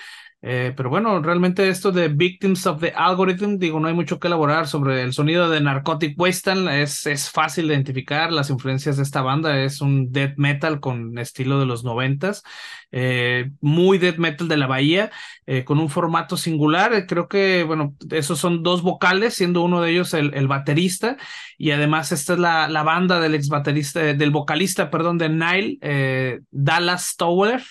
Eh, pero bueno, realmente esto de Victims of the Algorithm, digo, no hay mucho que elaborar sobre el sonido de Narcotic Wasteland, es, es fácil de identificar las influencias de esta banda, es un death metal con estilo de los noventas, eh, muy death metal de la bahía, eh, con un formato singular, eh, creo que, bueno, esos son dos vocales, siendo uno de ellos el, el baterista, y además esta es la, la banda del ex baterista, del vocalista, perdón, de Nile, Dallas Tower,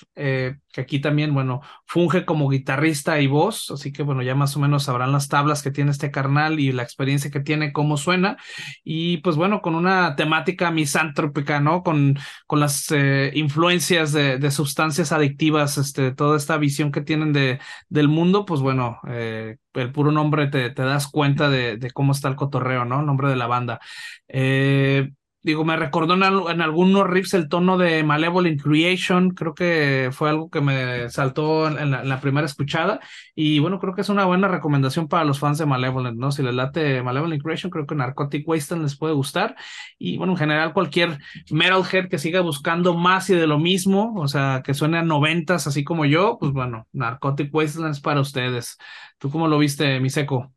que aquí también, bueno, funge como guitarrista y voz, así que bueno, ya más o menos sabrán las tablas que tiene este carnal y la experiencia que tiene, cómo suena, y pues bueno, con una temática misantrópica, ¿no? Con, con las eh, influencias de, de, sustancias adictivas, este, toda esta visión que tienen de, del mundo, pues bueno, eh, el puro nombre te, te das cuenta de, de, cómo está el cotorreo, ¿no? El nombre de la banda. Eh, digo, me recordó en, algunos riffs el tono de Malevolent Creation, creo que fue algo que me saltó en la, en la, primera escuchada, y bueno, creo que es una buena recomendación para los fans de Malevolent, ¿no? Si les late Malevolent Creation, creo que Narcotic Wasteland les puede gustar, y bueno, en general cualquier metalhead que siga buscando más y de lo mismo, o sea, que suene a noventas, así como yo, pues bueno, Narcotic Wasteland es para ustedes. ¿Tú cómo lo viste, mi seco?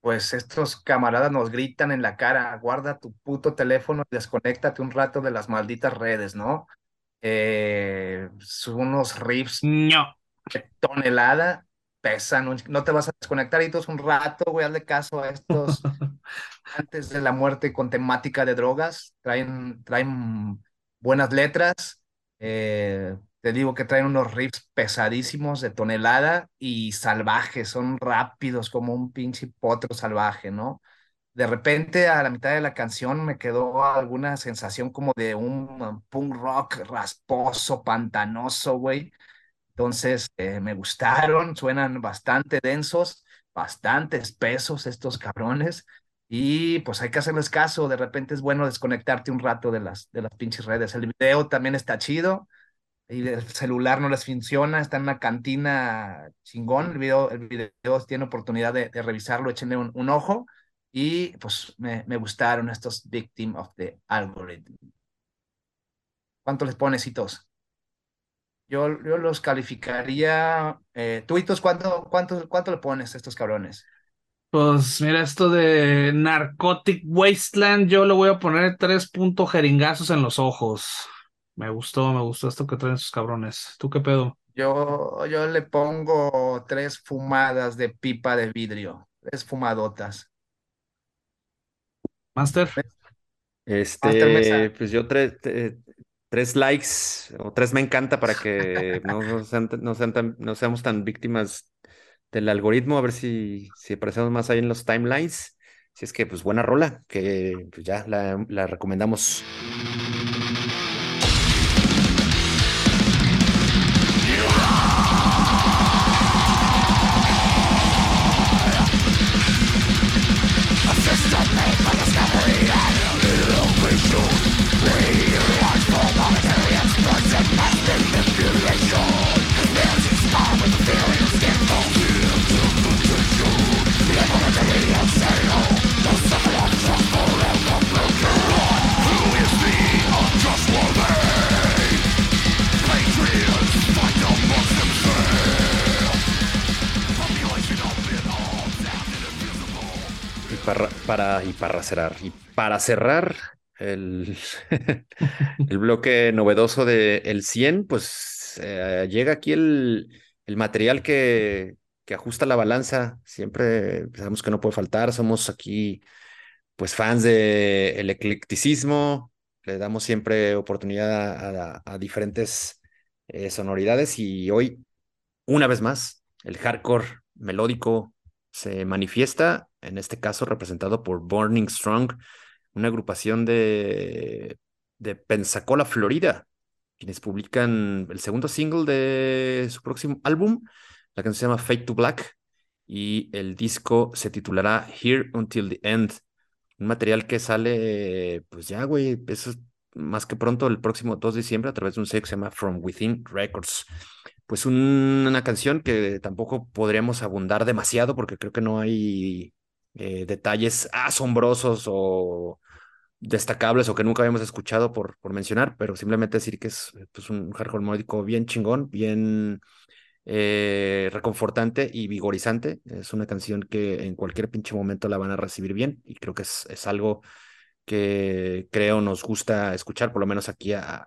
Pues estos camaradas nos gritan en la cara, guarda tu puto teléfono y desconéctate un rato de las malditas redes, ¿no? Eh, son unos riffs no. de tonelada, pesan, no te vas a desconectar y todos un rato, güey, hazle caso a estos antes de la muerte con temática de drogas, traen, traen buenas letras, eh, te digo que traen unos riffs pesadísimos de tonelada y salvajes, son rápidos como un pinche potro salvaje, ¿no? De repente a la mitad de la canción me quedó alguna sensación como de un punk rock rasposo, pantanoso, güey. Entonces eh, me gustaron, suenan bastante densos, bastante espesos estos cabrones. Y pues hay que hacerles caso, de repente es bueno desconectarte un rato de las, de las pinches redes. El video también está chido y el celular no les funciona, está en una cantina chingón, el video, el video tiene oportunidad de, revisarlo, échenle un, un, ojo, y pues me, me, gustaron estos Victim of the Algorithm. ¿Cuánto les pones, Hitos? Yo, yo los calificaría, eh, tú, Hitos, ¿cuánto, cuánto, ¿cuánto le pones a estos cabrones? Pues mira, esto de Narcotic Wasteland, yo le voy a poner tres puntos jeringazos en los ojos. Me gustó, me gustó esto que traen sus cabrones. ¿Tú qué pedo? Yo, yo le pongo tres fumadas de pipa de vidrio, tres fumadotas. Master. Este, Master pues yo tres, tres likes o tres me encanta para que no, no, sean, no, sean tan, no seamos tan víctimas del algoritmo, a ver si, si aparecemos más ahí en los timelines. Si es que, pues buena rola, que pues ya la, la recomendamos. Para, y para cerrar. Y para cerrar el, el bloque novedoso de El 100, pues eh, llega aquí el, el material que, que, ajusta la balanza. Siempre sabemos que no puede faltar. Somos aquí, pues, fans del el eclecticismo. Le damos siempre oportunidad a diferentes eh, sonoridades. Y hoy, una vez más, el hardcore melódico se manifiesta en este caso representado por Burning Strong, una agrupación de, de Pensacola, Florida, quienes publican el segundo single de su próximo álbum. La canción se llama Fade to Black y el disco se titulará Here Until the End. Un material que sale, pues ya, güey, es más que pronto el próximo 2 de diciembre a través de un sello que se llama From Within Records. Pues un, una canción que tampoco podríamos abundar demasiado porque creo que no hay eh, detalles asombrosos o destacables o que nunca habíamos escuchado por, por mencionar, pero simplemente decir que es pues, un hardcore melódico bien chingón, bien eh, reconfortante y vigorizante. Es una canción que en cualquier pinche momento la van a recibir bien y creo que es, es algo que creo nos gusta escuchar, por lo menos aquí a,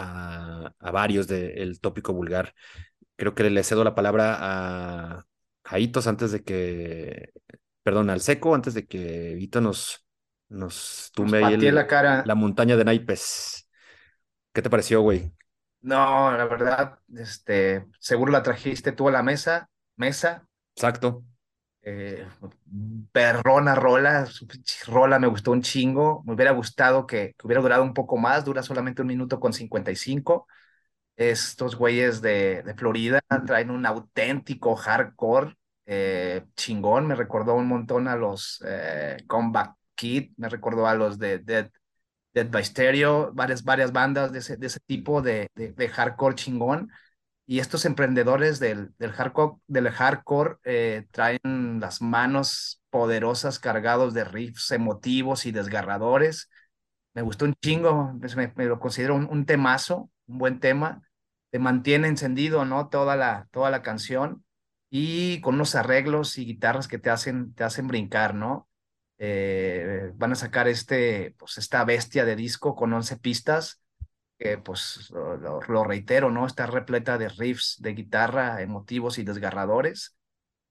a varios del tópico vulgar. Creo que le cedo la palabra a Jaitos antes de que, perdón, al seco, antes de que Vito nos, nos tumbe ahí el, la, cara. la montaña de naipes. ¿Qué te pareció, güey? No, la verdad, este, seguro la trajiste tú a la mesa, mesa. Exacto. Eh, perrona rola, rola me gustó un chingo. Me hubiera gustado que, hubiera durado un poco más, dura solamente un minuto con 55. Estos güeyes de, Florida traen un auténtico hardcore eh, chingón. Me recordó un montón a los eh, Comeback Kid, me recordó a los de Dead, Dead by Stereo, varias, varias bandas de ese, tipo de, de hardcore chingón. Y estos emprendedores del, del hardcore, del hardcore eh, traen las manos poderosas cargados de riffs emotivos y desgarradores. Me gustó un chingo, me, me lo considero un, un, temazo, un buen tema. Te mantiene encendido, ¿no? Toda la, toda la canción y con unos arreglos y guitarras que te hacen, te hacen brincar, ¿no? Eh, van a sacar este, pues esta bestia de disco con 11 pistas que pues lo, lo, reitero, ¿no? Está repleta de riffs de guitarra emotivos y desgarradores.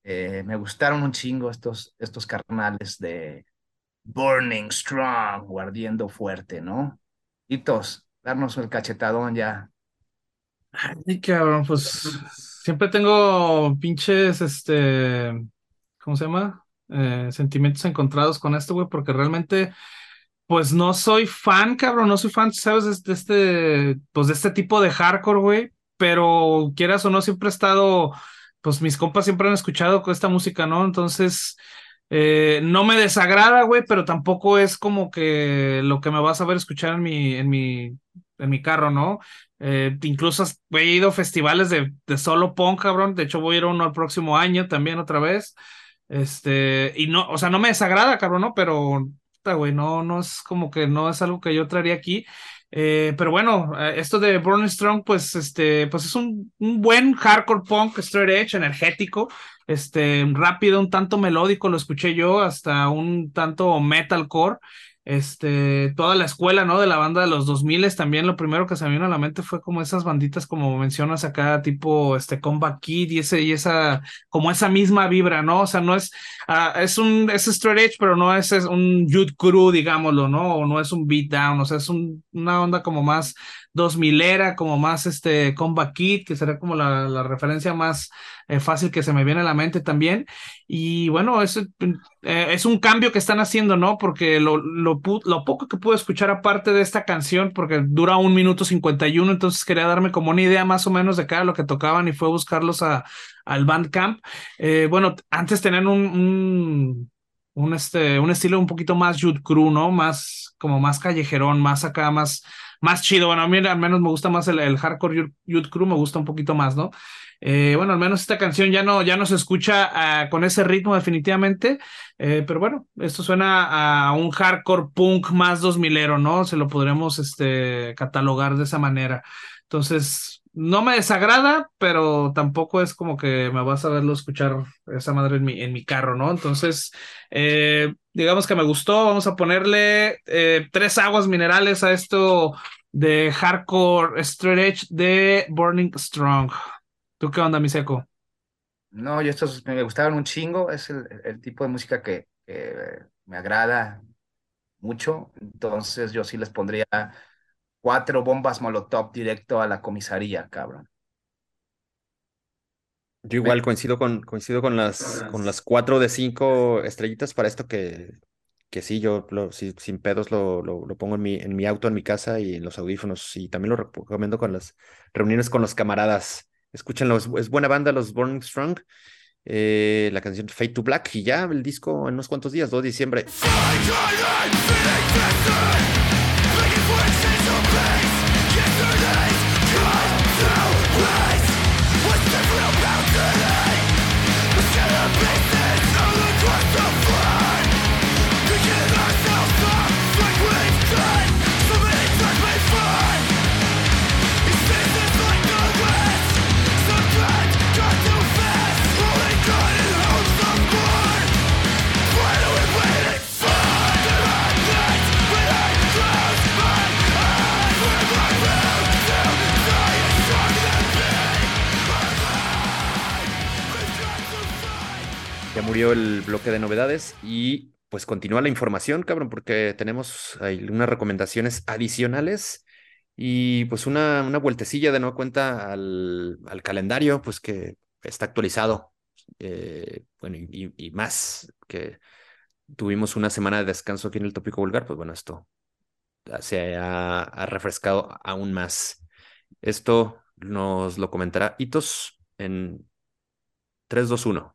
Eh, me gustaron un chingo estos, estos carnales de Burning Strong, guardiendo fuerte, ¿no? Hitos, darnos el cachetadón ya. Ay, cabrón, pues siempre tengo pinches, este, ¿cómo se llama? Eh, sentimientos encontrados con esto, güey, porque realmente pues no soy fan, cabrón, no soy fan, ¿sabes? De este, pues de este tipo de hardcore, güey. Pero quieras o no, siempre he estado, pues mis compas siempre han escuchado esta música, ¿no? Entonces, eh, no me desagrada, güey, pero tampoco es como que lo que me vas a ver escuchar en mi, en mi, en mi carro, ¿no? Eh, incluso he ido a festivales de, de solo punk, cabrón. De hecho, voy a ir a uno el próximo año también otra vez. Este, y no, o sea, no me desagrada, cabrón, ¿no? Pero güey, no, no es como que no es algo que yo traería aquí. Eh, pero bueno, eh, esto de Burning Strong, pues, este, pues es un, un, buen hardcore punk, straight edge, energético, este, rápido, un tanto melódico, lo escuché yo, hasta un tanto metalcore este, toda la escuela, ¿no? De la banda de los 2000 también lo primero que se me vino a la mente fue como esas banditas como mencionas acá, tipo este Combat Kid y ese y esa como esa misma vibra, ¿no? O sea, no es uh, es un es straight edge, pero no es, es un youth crew, digámoslo, ¿no? O no es un beat down, o sea, es un, una onda como más 2000 era, como más este Combat Kid, que será como la, la referencia más eh, fácil que se me viene a la mente también. Y bueno, es, eh, es un cambio que están haciendo, ¿no? Porque lo, lo, lo, poco que pude escuchar aparte de esta canción, porque dura un minuto 51, entonces quería darme como una idea más o menos de cada lo que tocaban y fue buscarlos a, al Bandcamp. Eh, bueno, antes tenían un, un este, un estilo un poquito más youth crew, ¿no? Más, como más callejerón, más acá, más, más chido. Bueno, a mí al menos me gusta más el, hardcore youth crew, me gusta un poquito más, ¿no? Eh, bueno, al menos esta canción ya no, ya no se escucha uh, con ese ritmo definitivamente, eh, pero bueno, esto suena a un hardcore punk más dos milero, ¿no? Se lo podremos este, catalogar de esa manera. Entonces, no me desagrada, pero tampoco es como que me vas a verlo escuchar esa madre en mi, en mi carro, ¿no? Entonces, eh, digamos que me gustó, vamos a ponerle eh, tres aguas minerales a esto de hardcore straight edge de Burning Strong. ¿Tú qué onda, mi seco? No, yo estos me gustaron un chingo, es el, tipo de música que me agrada mucho, entonces yo sí les pondría cuatro bombas molotov directo a la comisaría, cabrón. Yo igual coincido con, coincido con las, con las cuatro de cinco estrellitas para esto que, que sí, yo sin pedos lo, lo, lo, pongo en mi, en mi auto, en mi casa y en los audífonos. Y también lo recomiendo con las reuniones con los camaradas. Escúchenlo, es buena banda, los Burning Strong. Eh, la canción Fade to Black y ya el disco en unos cuantos días, 2 de diciembre. De novedades y pues continúa la información, cabrón, porque tenemos ahí unas recomendaciones adicionales y pues una, una vueltecilla de nueva cuenta al, al calendario, pues que está actualizado. Eh, bueno, y, más que tuvimos una semana de descanso aquí en el tópico vulgar, pues bueno, esto se ha, ha refrescado aún más. Esto nos lo comentará Hitos en 3, 2, 1.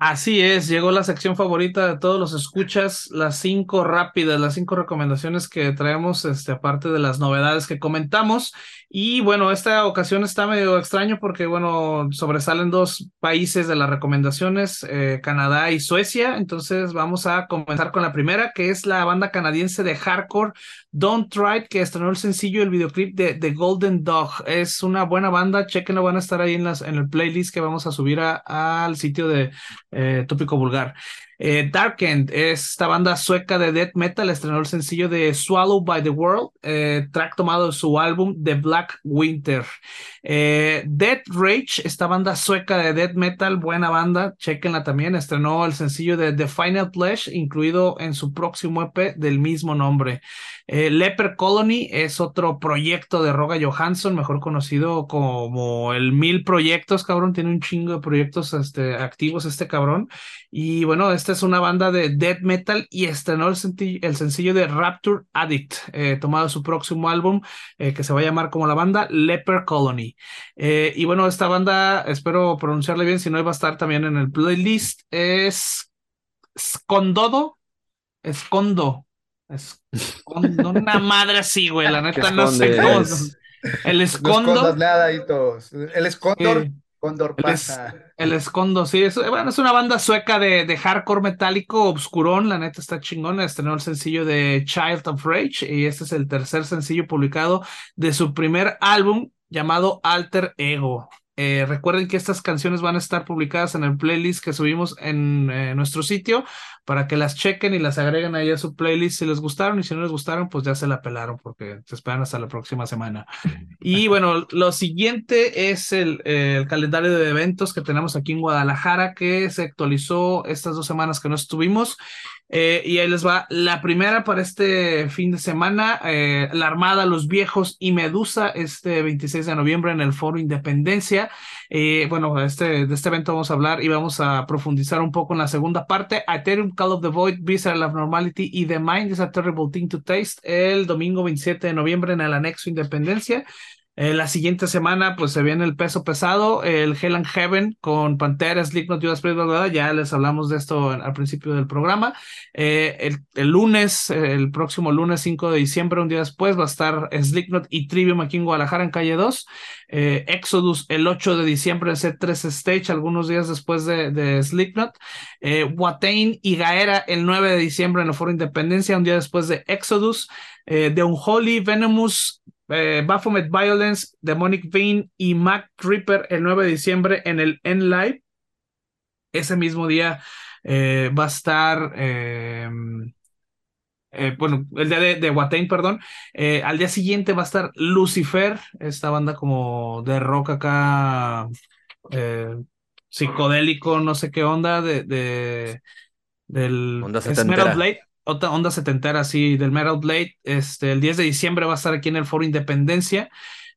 Así es, llegó la sección favorita de todos los escuchas, las cinco rápidas, las cinco recomendaciones que traemos, este, aparte de las novedades que comentamos. Y bueno, esta ocasión está medio extraño porque, bueno, sobresalen dos países de las recomendaciones, eh, Canadá y Suecia. Entonces vamos a comenzar con la primera, que es la banda canadiense de hardcore Don't Try, que estrenó el sencillo, el videoclip de The Golden Dog. Es una buena banda, chequenlo, van a estar ahí en, las, en el playlist que vamos a subir al sitio de eh, Tópico Vulgar. Eh, Darkend es esta banda sueca de death metal, estrenó el sencillo de Swallow by the World, eh, track tomado de su álbum The Black Winter. Eh, Dead Rage, esta banda sueca de death metal, buena banda, chequenla también, estrenó el sencillo de The Final Flesh, incluido en su próximo EP del mismo nombre. Eh, Leper Colony es otro proyecto de Roga Johansson, mejor conocido como el Mil Proyectos, cabrón, tiene un chingo de proyectos este, activos este cabrón. Y bueno, esta es una banda de death metal y estrenó el, el sencillo de Rapture Addict, eh, tomado su próximo álbum eh, que se va a llamar como la banda Leper Colony. Y bueno, esta banda, espero pronunciarle bien, si no, va a estar también en el playlist. Es Escondodo, Escondo. Escondo, una madre así, güey, la neta no sé cómo. El escondo. No nada, todos. El escondo. Condor pasa. El, Escondo, sí, es, bueno, es una banda sueca de, de, hardcore metálico obscurón, la neta está chingona, estrenó el sencillo de Child of Rage y este es el tercer sencillo publicado de su primer álbum llamado Alter Ego. Eh, recuerden que estas canciones van a estar publicadas en el playlist que subimos en eh, nuestro sitio para que las chequen y las agreguen ahí a su playlist si les gustaron y si no les gustaron, pues ya se la pelaron porque se esperan hasta la próxima semana. Y bueno, lo siguiente es el, el calendario de eventos que tenemos aquí en Guadalajara que se actualizó estas dos semanas que no estuvimos. Eh, y ahí les va la primera para este fin de semana, eh, La Armada, Los Viejos y Medusa, este 26 de noviembre en el Foro Independencia. Eh, bueno, este, de este evento vamos a hablar y vamos a profundizar un poco en la segunda parte. Ethereum, Call of the Void, Visceral Abnormality y The Mind is a Terrible Thing to Taste el domingo 27 de noviembre en el Anexo Independencia. Eh, la siguiente semana, pues se viene el peso pesado, el Hell and Heaven con Pantera, Slipknot, Judas Priest, ya les hablamos de esto al principio del programa. Eh, el, el, lunes, el próximo lunes 5 de diciembre, un día después, va a estar Slipknot y Trivium aquí en Guadalajara, en calle 2. Eh, Exodus el 8 de diciembre en C3 Stage, algunos días después de, de Slipknot. Watain y Gaera el 9 de diciembre en el Foro Independencia, un día después de Exodus. Eh, The Unholy, Venomous, eh, Baphomet Violence, Demonic Vein y Mac Reaper el 9 de diciembre en el N Live. Ese mismo día eh, va a estar, eh, eh, bueno, el día de, de Watain, perdón. Al día siguiente va a estar Lucifer, esta banda como de rock acá, psicodélico, no sé qué onda, de, de del Metal Blade otra onda setentera así del Metal Blade. Este, el 10 de diciembre va a estar aquí en el Foro Independencia.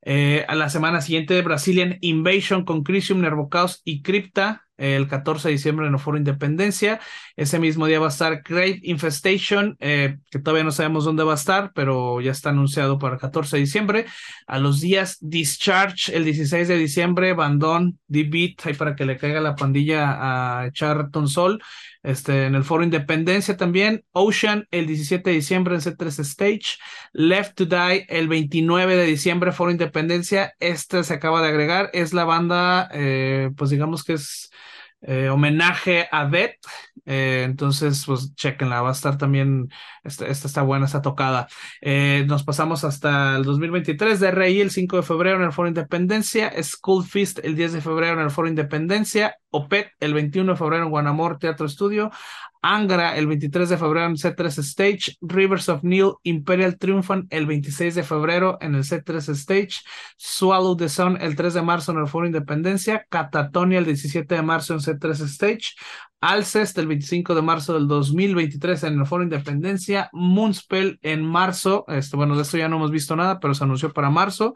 Eh, a la semana siguiente, Brazilian Invasion con Crisium, Nervocaos y Crypta. el 14 de diciembre en el Foro Independencia. Ese mismo día va a estar Grave Infestation, eh, que todavía no sabemos dónde va a estar, pero ya está anunciado para el 14 de diciembre. A los días Discharge, el 16 de diciembre, Bandón, D-Beat, ahí para que le caiga la pandilla a echar Sol este, en el Foro Independencia también, Ocean el 17 de diciembre en C3 Stage, Left to Die el 29 de diciembre, Foro Independencia, este se acaba de agregar, es la banda, eh, pues digamos que es eh, homenaje a Beth. Eh, entonces, pues chequenla, va a estar también, esta, esta está buena, está tocada. Eh, nos pasamos hasta el 2023 de el 5 de febrero en el Foro Independencia, School Feast el 10 de febrero en el Foro Independencia, OPET el 21 de febrero en Guanamor Teatro Estudio, Angra el 23 de febrero en C3 Stage, Rivers of Neil Imperial triunfan el 26 de febrero en el C3 Stage, Swallow the Sun el 3 de marzo en el Foro Independencia, Catatonia el 17 de marzo en C3 Stage, Alcest el 25 de marzo del 2023 en el Foro Independencia, Moonspell en marzo, este, bueno, de esto ya no hemos visto nada, pero se anunció para marzo,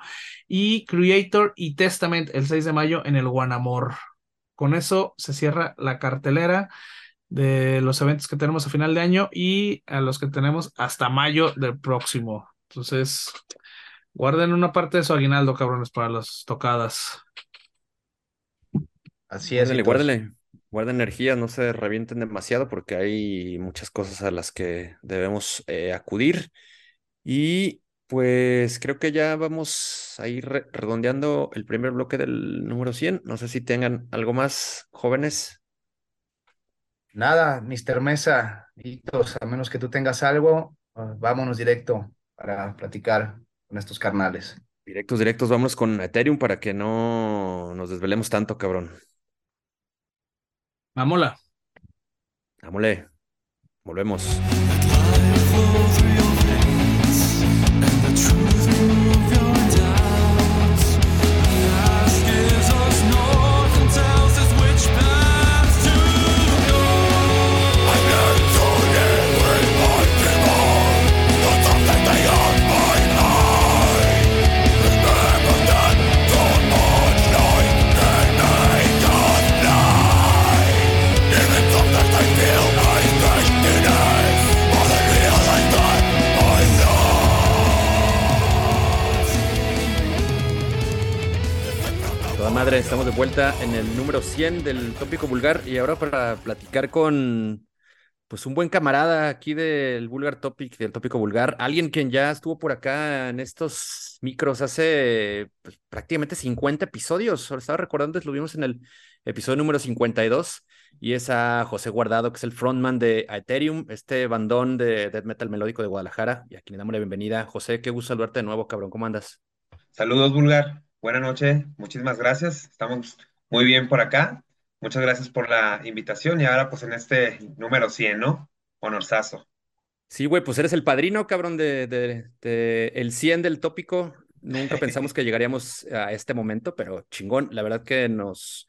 y Creator y Testament el 6 de mayo en el Guanamor. Con eso se cierra la cartelera de los eventos que tenemos a final de año y a los que tenemos hasta mayo del próximo. Entonces, guarden una parte de su aguinaldo, cabrones, para las tocadas. Así es. Guárdenle, guárdenle, guarden energía, no se revienten demasiado porque hay muchas cosas a las que debemos eh, acudir. Y pues creo que ya vamos a ir redondeando el primer bloque del número 100. No sé si tengan algo más, jóvenes. Nada, Mr. Mesa, a menos que tú tengas algo, ah, vámonos directo para platicar con estos carnales. Directos, directos, vámonos con Ethereum para que no nos desvelemos tanto, cabrón. Vámonos. Vámonos. Volvemos. Estamos de vuelta en el número 100 del tópico vulgar y ahora para platicar con pues un buen camarada aquí del Vulgar Topic, del tópico vulgar, alguien quien ya estuvo por acá en estos micros hace pues, prácticamente 50 episodios, ahora estaba recordando, lo vimos en el episodio número 52 y es a José Guardado, que es el frontman de Ethereum, este bandón de death metal melódico de Guadalajara, y aquí le damos la bienvenida. José, qué gusto saludarte de nuevo, cabrón, ¿cómo andas? Saludos, Vulgar. Buenas noches, muchísimas gracias. Estamos muy bien por acá. Muchas gracias por la invitación y ahora pues en este número 100, ¿no? Honorzazo. Sí, güey, pues eres el padrino, cabrón, de, de, el 100 del tópico. Nunca pensamos que llegaríamos a este momento, pero chingón. La verdad que nos,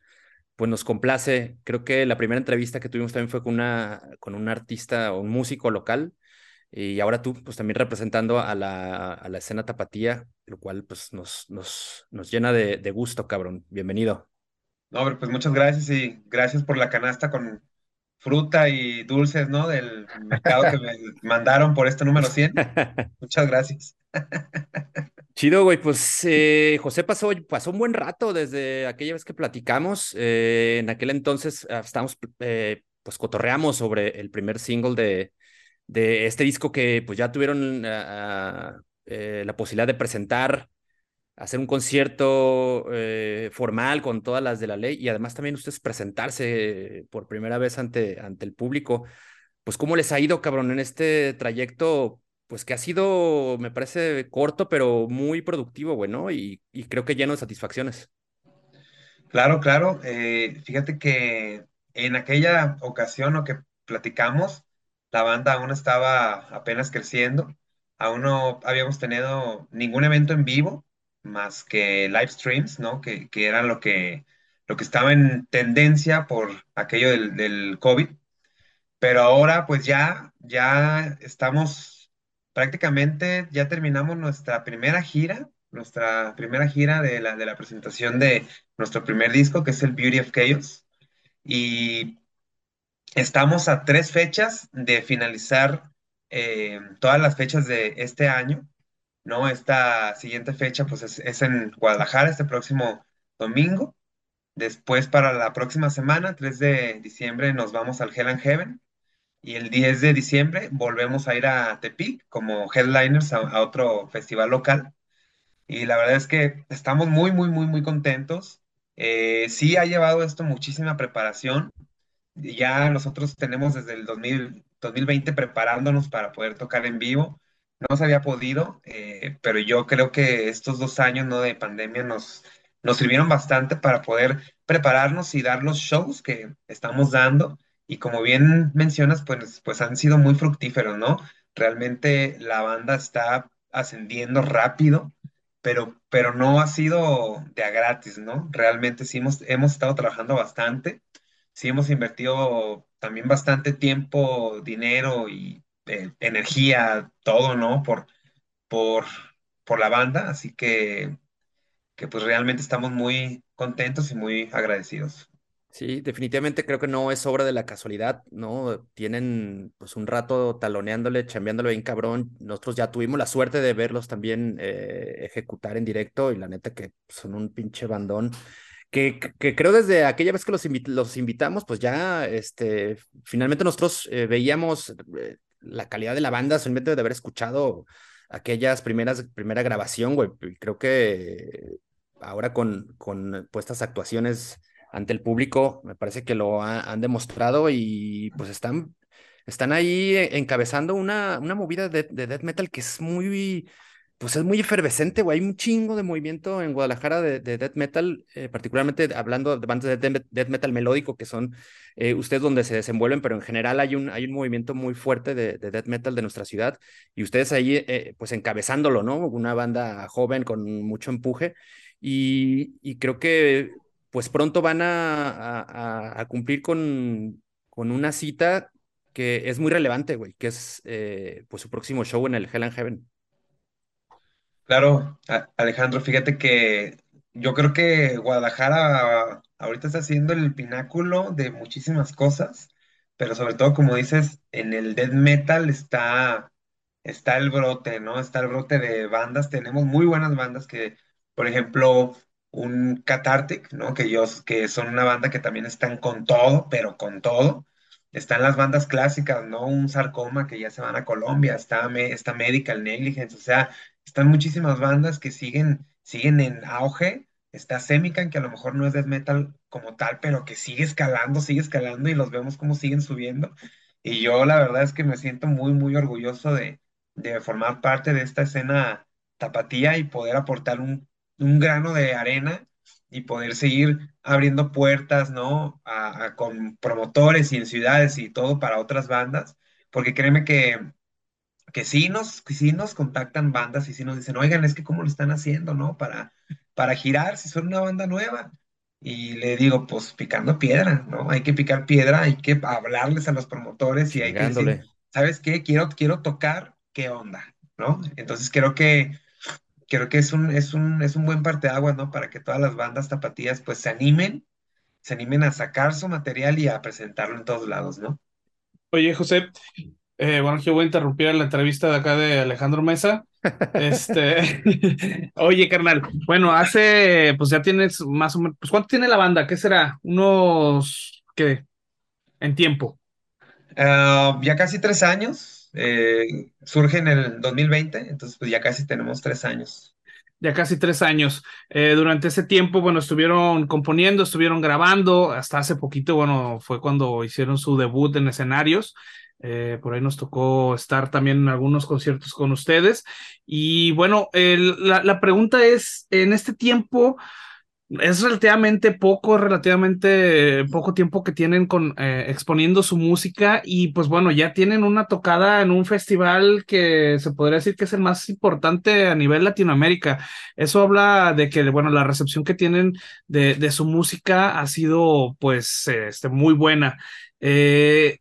pues nos complace. Creo que la primera entrevista que tuvimos también fue con, una, con un artista o un músico local y ahora tú, pues también representando a la, a la escena tapatía, lo cual pues nos, nos, nos llena de, de gusto, cabrón. Bienvenido. No, pues muchas gracias y gracias por la canasta con fruta y dulces, ¿no? Del mercado que me mandaron por este número 100. Muchas gracias. Chido, güey. Pues eh, José pasó, pasó un buen rato desde aquella vez que platicamos. Eh, en aquel entonces ah, estábamos, eh, pues cotorreamos sobre el primer single de, de este disco que pues ya tuvieron eh, la posibilidad de presentar, hacer un concierto eh, formal con todas las de la ley y además también ustedes presentarse por primera vez ante, ante el público. Pues cómo les ha ido, cabrón, en este trayecto, pues que ha sido, me parece corto, pero muy productivo, güey, ¿no? Y, creo que lleno de satisfacciones. Claro, claro. Eh, fíjate que en aquella ocasión lo que platicamos, la banda aún estaba apenas creciendo, aún no habíamos tenido ningún evento en vivo más que live streams, ¿no? Que, que eran lo que, lo que estaba en tendencia por aquello del, del COVID. Pero ahora pues ya, ya estamos prácticamente, ya terminamos nuestra primera gira, nuestra primera gira de la, de la presentación de nuestro primer disco, que es el Beauty of Chaos. Y Estamos a tres fechas de finalizar eh, todas las fechas de este año, ¿no? Esta siguiente fecha, pues es, en Guadalajara, este próximo domingo. Después, para la próxima semana, 3 de diciembre, nos vamos al Hell and Heaven. Y el 10 de diciembre volvemos a ir a Tepic como headliners a, otro festival local. Y la verdad es que estamos muy, muy, muy, muy contentos. Eh, sí ha llevado esto muchísima preparación ya nosotros tenemos desde el 2020 preparándonos para poder tocar en vivo. No se había podido, eh, pero yo creo que estos dos años ¿no? de pandemia nos, nos sirvieron bastante para poder prepararnos y dar los shows que estamos dando y como bien mencionas, pues, pues han sido muy fructíferos, ¿no? Realmente la banda está ascendiendo rápido, pero, pero no ha sido de a gratis, ¿no? Realmente hemos, hemos estado trabajando bastante, sí hemos invertido también bastante tiempo, dinero y eh, energía, todo, ¿no? Por, por, por la banda, así que, que pues realmente estamos muy contentos y muy agradecidos. Sí, definitivamente creo que no es obra de la casualidad, ¿no? Tienen pues un rato taloneándole, chambeándole bien cabrón. Nosotros ya tuvimos la suerte de verlos también eh, ejecutar en directo y la neta que son un pinche bandón. Que, que creo desde aquella vez que los, invi los invitamos, pues ya este, finalmente nosotros eh, veíamos eh, la calidad de la banda solamente de haber escuchado aquellas primeras, primera grabación, güey. Creo que ahora con, con pues, estas actuaciones ante el público, me parece que lo han demostrado y pues están, están ahí encabezando una, una movida de death metal que es muy, pues es muy efervescente, güey. Hay un chingo de movimiento en Guadalajara de, de death metal, eh, particularmente hablando de bandas de death metal melódico, que son eh, ustedes donde se desenvuelven, pero en general hay un, hay un movimiento muy fuerte de, de death metal de nuestra ciudad y ustedes ahí, eh, pues encabezándolo, ¿no? Una banda joven con mucho empuje y, y creo que pues pronto van a, a, cumplir con, con, una cita que es muy relevante, güey, que es eh, pues su próximo show en el Hell and Heaven. Claro, Alejandro, fíjate que yo creo que Guadalajara ahorita está siendo el pináculo de muchísimas cosas, pero sobre todo, como dices, en el death metal está, está el brote, ¿no? Está el brote de bandas. Tenemos muy buenas bandas que, por ejemplo, un Cathartic, ¿no? Que ellos, que son una banda que también están con todo, pero con todo. Están las bandas clásicas, ¿no? Un Sarcoma que ya se van a Colombia, está, está Medical Negligence, o sea, están muchísimas bandas que siguen, siguen en auge. Está Semican, que a lo mejor no es death metal como tal, pero que sigue escalando, sigue escalando y los vemos como siguen subiendo. Y yo la verdad es que me siento muy, muy orgulloso de, de formar parte de esta escena tapatía y poder aportar un un grano de arena y poder seguir abriendo puertas, ¿no? A, con promotores y en ciudades y todo para otras bandas, porque créeme que, que sí nos, sí nos contactan bandas y sí nos dicen, oigan, es que cómo lo están haciendo, ¿no? Para, para girar si son una banda nueva. Y le digo, pues picando piedra, ¿no? Hay que picar piedra, hay que hablarles a los promotores y hay que decir, ¿sabes qué? Quiero, quiero tocar, ¿qué onda? ¿No? Entonces creo que creo que es un, es un, es un buen parteaguas, ¿no? Para que todas las bandas tapatías pues se animen, se animen a sacar su material y a presentarlo en todos lados, ¿no? Oye, José, eh, bueno, yo voy a interrumpir la entrevista de acá de Alejandro Mesa. Este, oye, carnal, bueno, hace, pues ya tienes más o menos, pues ¿cuánto tiene la banda? ¿Qué será? Unos, ¿qué? En tiempo. Ah, ya casi tres años. Eh, surge en el 2020, entonces pues ya casi tenemos tres años. Ya casi tres años. Eh, durante ese tiempo, bueno, estuvieron componiendo, estuvieron grabando, hasta hace poquito, bueno, fue cuando hicieron su debut en escenarios. Eh, por ahí nos tocó estar también en algunos conciertos con ustedes. Y bueno, la, la pregunta es, en este tiempo, es relativamente poco, relativamente poco tiempo que tienen con eh, exponiendo su música y pues bueno, ya tienen una tocada en un festival que se podría decir que es el más importante a nivel Latinoamérica. Eso habla de que, bueno, la recepción que tienen de, de su música ha sido pues este, muy buena. Eh,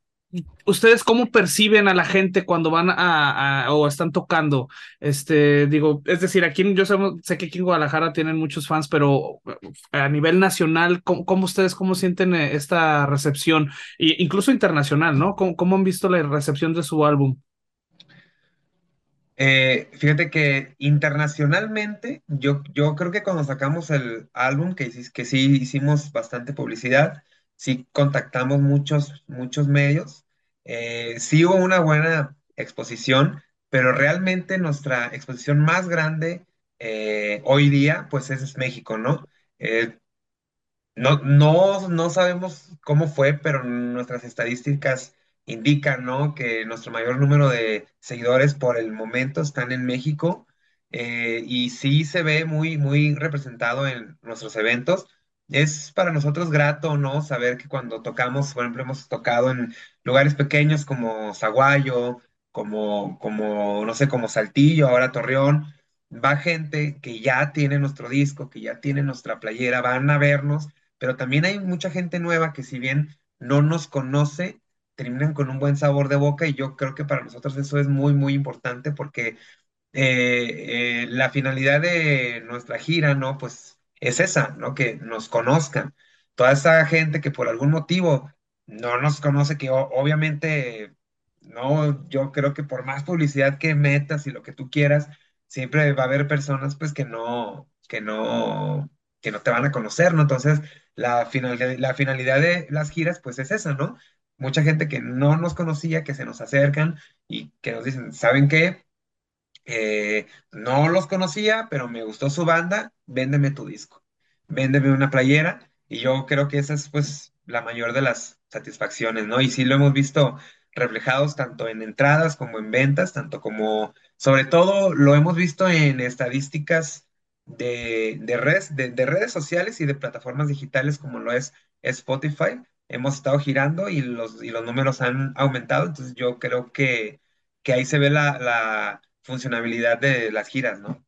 ¿Ustedes cómo perciben a la gente cuando van a, o están tocando? Este, digo, es decir, aquí yo sé, que aquí en Guadalajara tienen muchos fans, pero a nivel nacional, ¿cómo, ustedes cómo sienten eh, esta recepción? E incluso internacional, ¿no? ¿Cómo, han visto la recepción de su álbum? Eh, fíjate que internacionalmente, yo, yo creo que cuando sacamos el álbum, que, que sí hicimos bastante publicidad, sí contactamos muchos, muchos medios eh, sí hubo una buena exposición, pero realmente nuestra exposición más grande eh, hoy día, pues es México, ¿no? Eh, no, no, no sabemos cómo fue, pero nuestras estadísticas indican, ¿no? Que nuestro mayor número de seguidores por el momento están en México y sí se ve muy, muy representado en nuestros eventos. Es para nosotros grato, ¿no? Saber que cuando tocamos, por ejemplo, hemos tocado en lugares pequeños como Zaguayo, como, como, no sé, como Saltillo, ahora Torreón, va gente que ya tiene nuestro disco, que ya tiene nuestra playera, van a vernos, pero también hay mucha gente nueva que si bien no nos conoce, terminan con un buen sabor de boca y yo creo que para nosotros eso es muy, muy importante porque eh, eh, la finalidad de nuestra gira, ¿no? Pues es esa, ¿no? Que nos conozcan. Toda esa gente que por algún motivo no nos conoce, que obviamente, no, yo creo que por más publicidad que metas y lo que tú quieras, siempre va a haber personas pues que no, que no, que no te van a conocer, ¿no? Entonces, la finalidad, la finalidad de las giras pues es esa, ¿no? Mucha gente que no nos conocía, que se nos acercan y que nos dicen, ¿saben qué? Eh, no los conocía, pero me gustó su banda, véndeme tu disco, véndeme una playera, y yo creo que esa es pues la mayor de las satisfacciones, ¿no? Y sí lo hemos visto reflejados tanto en entradas como en ventas, tanto como, sobre todo lo hemos visto en estadísticas de, de redes, de, de redes sociales y de plataformas digitales como lo es Spotify. Hemos estado girando y los, y los números han aumentado, entonces yo creo que, que ahí se ve la funcionabilidad de las giras, ¿no?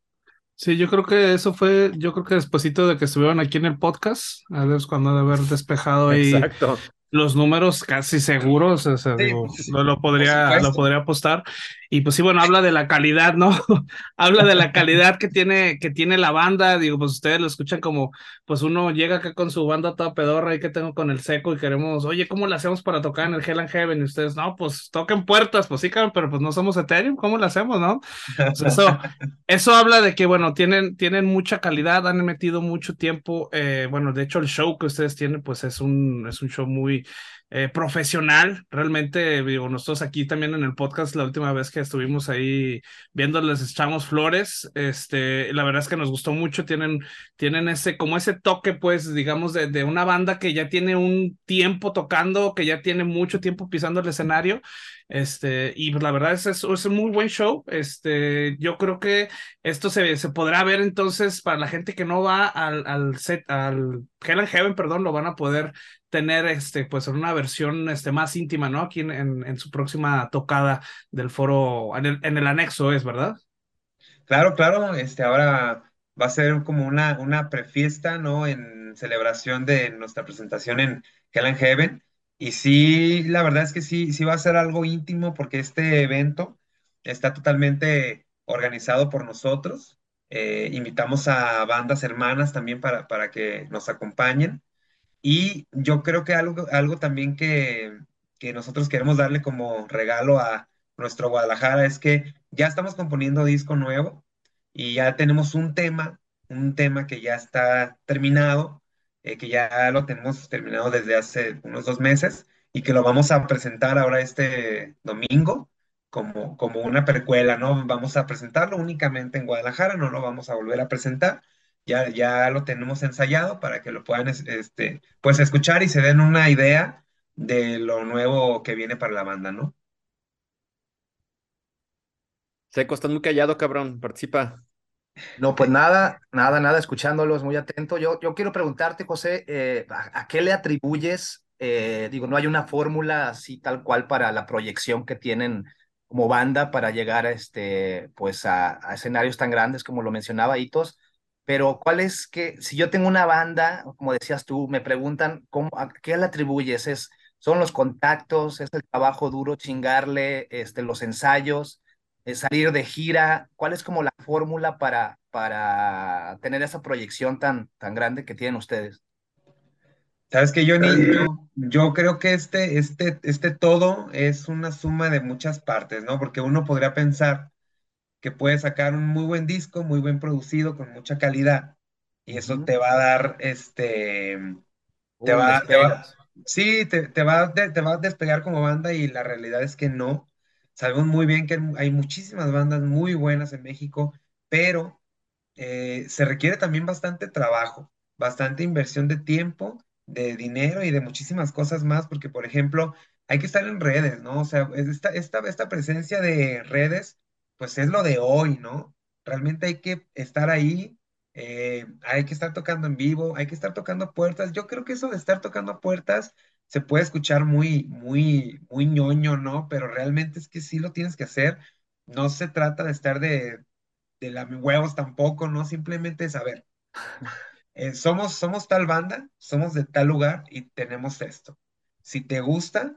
Sí, yo creo que eso fue, yo creo que despuesito de que estuvieron aquí en el podcast, a ver cuando de haber despejado ahí Exacto. los números casi seguros, o sea, Sí, digo, lo, lo podría, lo podría apostar. Y pues sí, bueno, habla de la calidad, ¿no? habla de la calidad que tiene, que tiene la banda. Digo, pues ustedes lo escuchan como, pues uno llega acá con su banda toda pedorra y que tengo con el seco y queremos, oye, ¿cómo le hacemos para tocar en el Hell and Heaven? Y ustedes, no, pues toquen puertas, pues sí, cabrón, pero pues no somos Ethereum, ¿cómo le hacemos, no? Pues eso, eso habla de que, bueno, tienen, tienen mucha calidad, han metido mucho tiempo. eh, bueno, de hecho, el show que ustedes tienen, pues es un, es un show muy eh, profesional. Realmente, digo, nosotros aquí también en el podcast, la última vez que estuvimos ahí viendo, les echamos flores. Este, la verdad es que nos gustó mucho. Tienen, tienen ese, como ese toque, pues, digamos, de, de una banda que ya tiene un tiempo tocando, que ya tiene mucho tiempo pisando el escenario. Este, y pues la verdad es, es, es un muy buen show. Este, yo creo que esto se, se podrá ver entonces para la gente que no va al, al set, al Hell and Heaven, perdón, lo van a poder tener este, pues una versión este, más íntima, ¿no? Aquí en, en, su próxima tocada del foro, en el, en el anexo es, ¿verdad? Claro, claro, este ahora va a ser como una, una prefiesta, ¿no? En celebración de nuestra presentación en Hell and Heaven. Y sí, la verdad es que sí, sí va a ser algo íntimo porque este evento está totalmente organizado por nosotros. Eh, invitamos a bandas hermanas también para, para que nos acompañen. Y yo creo que algo, algo también que, que nosotros queremos darle como regalo a nuestro Guadalajara es que ya estamos componiendo disco nuevo y ya tenemos un tema, un tema que ya está terminado, eh, que ya lo tenemos terminado desde hace unos dos meses y que lo vamos a presentar ahora este domingo como, como una precuela, ¿no? Vamos a presentarlo únicamente en Guadalajara, no lo vamos a volver a presentar ya, ya lo tenemos ensayado para que lo puedan es- este, pues escuchar y se den una idea de lo nuevo que viene para la banda, ¿no? Seco, estás muy callado, cabrón. Participa. No, pues nada, nada, nada, escuchándolos muy atento. Yo, yo quiero preguntarte, José, eh, ¿a, a qué le atribuyes? eh, digo, no hay una fórmula así tal cual para la proyección que tienen como banda para llegar a este, pues a, a escenarios tan grandes como lo mencionaba Hitos, pero ¿cuál es que, si yo tengo una banda, como decías tú, me preguntan, ¿cómo, a qué le atribuyes? ¿Es, son los contactos, es el trabajo duro, chingarle, este, los ensayos? eh, salir de gira? ¿Cuál es como la fórmula para, para tener esa proyección tan, tan grande que tienen ustedes? Sabes que Johnny, yo, yo creo que este, este, este todo es una suma de muchas partes, ¿no? Porque uno podría pensar que puede sacar un muy buen disco, muy bien producido, con mucha calidad, y eso te va a dar, este, te va, te va, sí, te, te va, de- te va a despegar como banda y la realidad es que no. Sabemos muy bien que hay muchísimas bandas muy buenas en México, pero eh, se requiere también bastante trabajo, bastante inversión de tiempo, de dinero y de muchísimas cosas más, porque, por ejemplo, hay que estar en redes, ¿no? O sea, es esta, esta, esta presencia de redes, pues es lo de hoy, ¿no? Realmente hay que estar ahí eh, hay que estar tocando en vivo, hay que estar tocando puertas. Yo creo que eso de estar tocando puertas se puede escuchar muy, muy, muy ñoño, ¿no? Pero realmente es que sí lo tienes que hacer. No se trata de estar de, de la huevos tampoco, ¿no? Simplemente saber. Eh, somos, somos tal banda, somos de tal lugar y tenemos esto. Si te gusta,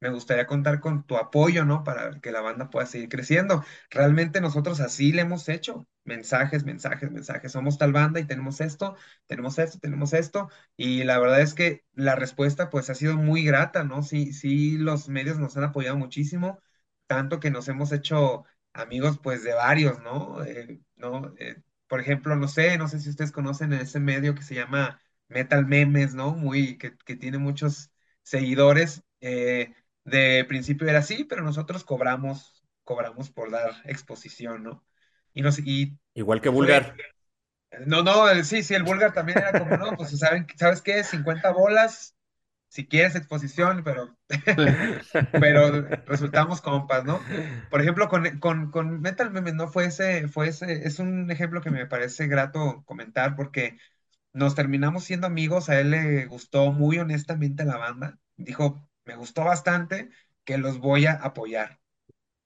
me gustaría contar con tu apoyo, ¿no? Para que la banda pueda seguir creciendo. Realmente nosotros así le hemos hecho. Mensajes, mensajes, mensajes. Somos tal banda y tenemos esto, tenemos esto, tenemos esto. Y la verdad es que la respuesta pues ha sido muy grata, ¿no? Sí, sí, los medios nos han apoyado muchísimo, tanto que nos hemos hecho amigos pues de varios, ¿no? Eh, ¿no? Eh, por ejemplo, no sé, no sé si ustedes conocen ese medio que se llama Metal Memes, ¿no? Muy, que, que tiene muchos seguidores. Eh, de principio era así, pero nosotros cobramos, cobramos por dar exposición, ¿no? Y nos, y Igual que Vulgar. no, no, el- sí, sí, el vulgar también era como, no, pues saben, ¿sabes qué? 50 bolas, si quieres exposición, pero, pero resultamos compas, ¿no? Por ejemplo, con, con, con Metal Memes, ¿no? Fue ese, fue ese, es un ejemplo que me parece grato comentar porque nos terminamos siendo amigos, a él le gustó muy honestamente la banda, dijo, me gustó bastante, que los voy a apoyar,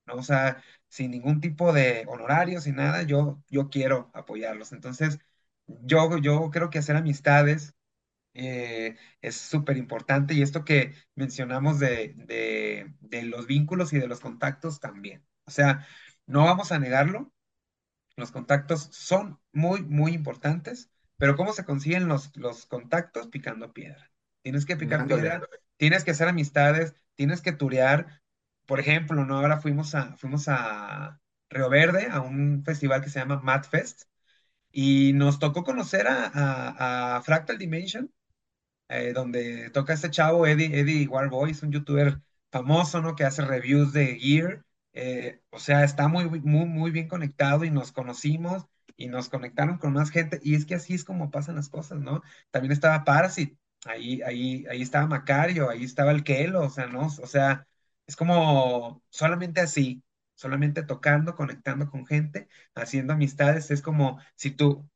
¿no? O sea, sin ningún tipo de honorarios y nada, yo, yo quiero apoyarlos. Entonces, yo, yo creo que hacer amistades eh, es súper importante y esto que mencionamos de, de, de los vínculos y de los contactos también. O sea, no vamos a negarlo, los contactos son muy, muy importantes, pero ¿cómo se consiguen los, los contactos? Picando piedra. Tienes que picar piedra, tienes que hacer amistades, tienes que turear. Por ejemplo, ¿no? Ahora fuimos a, fuimos a Río Verde, a un festival que se llama Mad Fest, y nos tocó conocer a, a, a Fractal Dimension, eh, donde toca este chavo, Eddie, Eddie Warboy, es un youtuber famoso, ¿no? Que hace reviews de gear. eh, o sea, está muy, muy, muy bien conectado y nos conocimos y nos conectaron con más gente. Y es que así es como pasan las cosas, ¿no? También estaba Parasit, ahí, ahí, ahí estaba Macario, ahí estaba el Kelo, o sea, ¿no? O sea, es como solamente así, solamente tocando, conectando con gente, haciendo amistades. Es como si tú,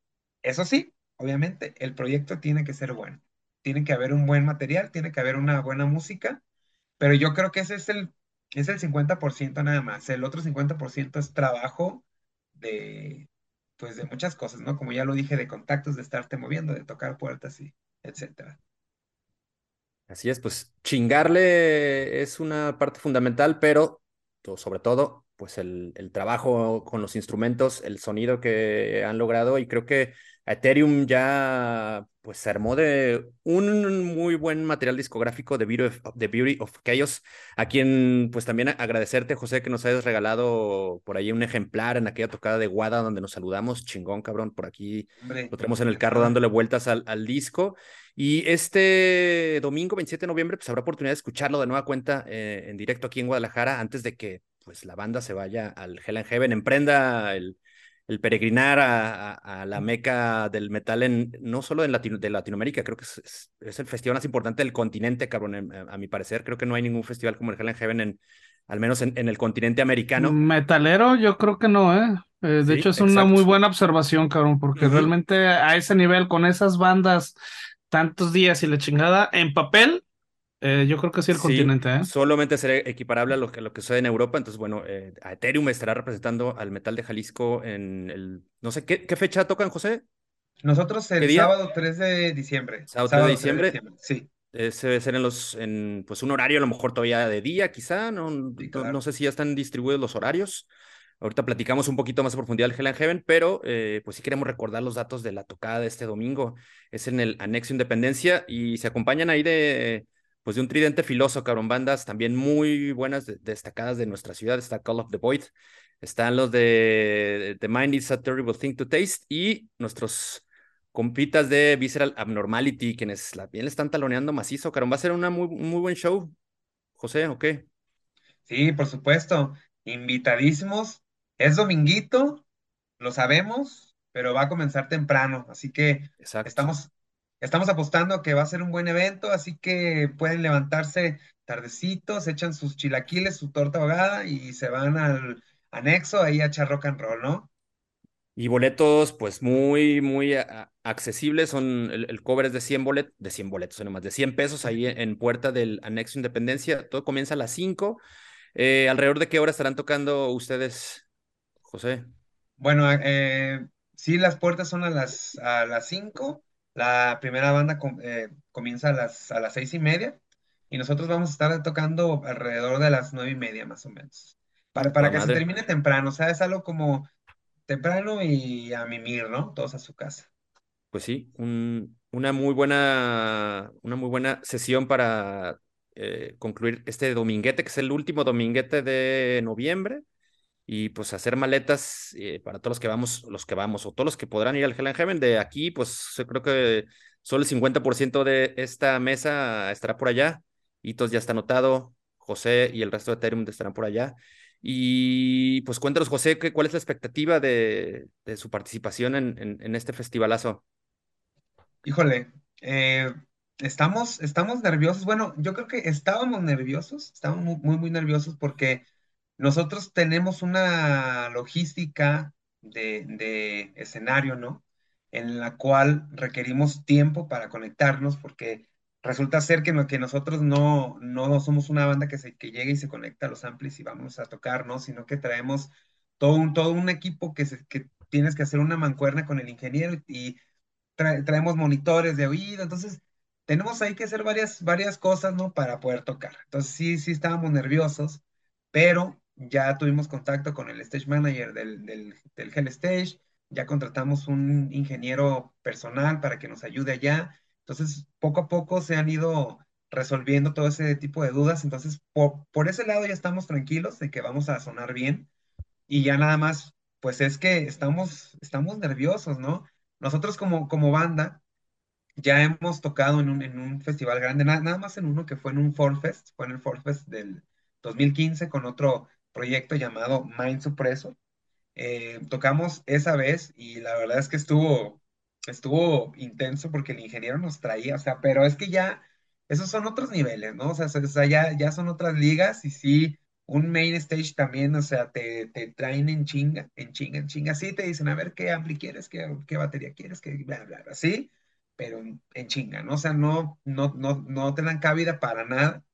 eso sí, obviamente, el proyecto tiene que ser bueno tiene que haber un buen material, tiene que haber una buena música, pero yo creo que ese es el, es el 50% nada más. El otro 50% es trabajo de, pues de muchas cosas, ¿no? Como ya lo dije, de contactos, de estarte moviendo, de tocar puertas y etcétera. Así es, pues chingarle es una parte fundamental, pero sobre todo, pues el, el trabajo con los instrumentos, el sonido que han logrado y creo que Ethereum ya pues se armó de un muy buen material discográfico de Beauty of, The Beauty of Chaos, a quien pues también agradecerte, José, que nos hayas regalado por ahí un ejemplar en aquella tocada de Guada donde nos saludamos, chingón, cabrón, por aquí Hombre, lo tenemos en el de carro dándole vueltas al, al disco. Y este domingo 27 de noviembre, pues habrá oportunidad de escucharlo de nueva cuenta eh, en directo aquí en Guadalajara antes de que pues la banda se vaya al Hell and Heaven, emprenda el, el peregrinar a, a- a la meca del metal en no solo en Latino- de Latinoamérica, creo que es, es- es el festival más importante del continente, cabrón, a, a mi parecer. Creo que no hay ningún festival como el Hell and Heaven en, al menos en, en el continente americano. Metalero, yo creo que no, ¿eh? Eh, de Sí, hecho, es una muy buena observación, cabrón, porque realmente a ese nivel, con esas bandas, tantos días y la chingada, en papel, eh, yo creo que sí el Sí, continente, ¿eh? solamente será equiparable a lo que, lo que sucede en Europa. Entonces, bueno, eh, a Ethereum estará representando al metal de Jalisco en el, no sé, ¿qué, qué fecha tocan, José? Nosotros ¿Qué el sábado 3 de diciembre. Sábado 3 de Sábado 3 de diciembre. diciembre, sí, Ese debe ser en los, en pues un horario a lo mejor todavía de día, quizá, no, sí, no, sé si ya están distribuidos los horarios. Ahorita platicamos un poquito más a profundidad del Hell and Heaven, pero eh, pues sí queremos recordar los datos de la tocada de este domingo. Es en el Anexo Independencia y se acompañan ahí de, pues de un tridente filoso, cabrón, bandas también muy buenas, de- destacadas de nuestra ciudad. Está Call of the Void, están los de The Mind is a Terrible Thing to Taste y nuestros compitas de Visceral Abnormality, quienes la bien le están taloneando macizo, cabrón. Va a ser una muy, muy buen show, José, ¿o qué? Sí, por supuesto. Invitadísimos. Es dominguito, lo sabemos, pero va a comenzar temprano, así que Exacto. estamos, estamos apostando que va a ser un buen evento, así que pueden levantarse tardecitos, echan sus chilaquiles, su torta ahogada y se van al anexo ahí a echar rock and roll, ¿no? Y boletos, pues muy, muy accesibles. Son, el, cover es de 100 boletos, de 100 boletos, más de 100 pesos ahí en, puerta del anexo Independencia. Todo comienza a las 5. Eh, ¿Alrededor de qué hora estarán tocando ustedes, José? Bueno, eh, sí, las puertas son a las, a las 5. La primera banda eh, comienza a las, a las seis y media. Y nosotros vamos a estar tocando alrededor de las nueve y media, más o menos. Para, para que se termine temprano. O sea, es algo como temprano y a mimir, ¿no? Todos a su casa. Pues sí, una muy buena, una muy buena sesión para eh, concluir este dominguete, que es el último dominguete de noviembre. Y pues hacer maletas eh, para todos los que vamos, los que vamos, o todos los que podrán ir al Hell Heaven. De aquí, pues yo creo que solo el 50% de esta mesa estará por allá. Hitos ya está anotado. José y el resto de Ethereum estarán por allá. Y pues cuéntanos, José, ¿cuál es la expectativa de, su participación en, este festivalazo? Híjole, eh, estamos, estamos nerviosos. Bueno, yo creo que estábamos nerviosos, estábamos muy, muy, nerviosos porque nosotros tenemos una logística de, de escenario, ¿no? En la cual requerimos tiempo para conectarnos porque resulta ser que, que nosotros no, no somos una banda que, se, que llega y se conecta a los amplis y vamos a tocar, ¿no? Sino que traemos todo un, todo un equipo que, se, que tienes que hacer una mancuerna con el ingeniero y traemos monitores de oído, entonces tenemos ahí que hacer varias, varias cosas, ¿no? Para poder tocar. Entonces sí, sí estábamos nerviosos, pero ya tuvimos contacto con el stage manager del, del, del Hell Stage, ya contratamos un ingeniero personal para que nos ayude allá entonces, poco a poco se han ido resolviendo todo ese tipo de dudas. Entonces, por, ese lado ya estamos tranquilos de que vamos a sonar bien. Y ya nada más, pues es que estamos, estamos nerviosos, ¿no? Nosotros como, como banda ya hemos tocado en un, en un festival grande, nada más en uno que fue en un Fest, fue en el Fest del 2015 con otro proyecto llamado Mind Supreso. Eh, tocamos esa vez y la verdad es que estuvo estuvo intenso porque el ingeniero nos traía, o sea, pero es que ya, esos son otros niveles, ¿no? O sea, o sea ya, ya son otras ligas y sí, un main stage también, o sea, te, te traen en chinga, en chinga, en chinga, sí, te dicen, a ver, ¿qué ampli quieres? ¿Qué, qué batería quieres? ¿Qué bla, bla, bla? Sí, pero en, en chinga, ¿no? O sea, no, no, no, no te dan cabida para nada.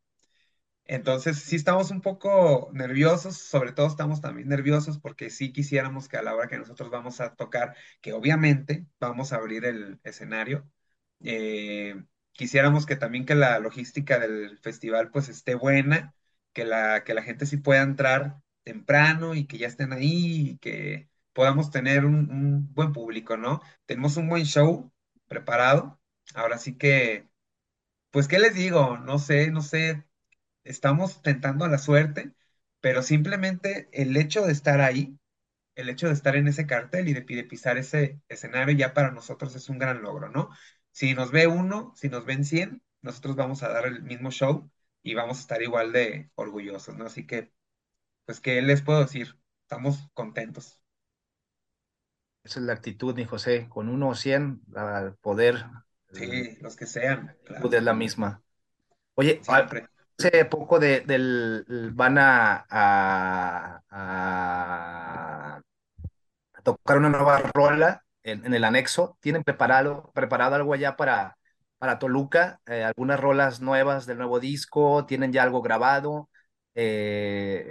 Entonces, sí estamos un poco nerviosos, sobre todo estamos también nerviosos porque sí quisiéramos que a la hora que nosotros vamos a tocar, que obviamente vamos a abrir el escenario, eh, quisiéramos que también que la logística del festival pues esté buena, que la, que la gente sí pueda entrar temprano y que ya estén ahí y que podamos tener un, un buen público, ¿no? Tenemos un buen show preparado, ahora sí que, pues, ¿qué les digo? No sé, no sé estamos tentando a la suerte, pero simplemente el hecho de estar ahí, el hecho de estar en ese cartel y de, pisar ese escenario ya para nosotros es un gran logro, ¿no? Si nos ve uno, si nos ven 100, nosotros vamos a dar el mismo show y vamos a estar igual de orgullosos, ¿no? Así que, pues, ¿qué les puedo decir? Estamos contentos. Esa es la actitud, mi José. Con uno o cien, al poder. Sí, los que sean. Claro. Es la misma. Oye, Siempre hace poco de, del, van a, a, tocar una nueva rola en, el anexo. ¿Tienen preparado, preparado algo allá para, para Toluca? Eh, ¿Algunas rolas nuevas del nuevo disco? ¿Tienen ya algo grabado? Eh,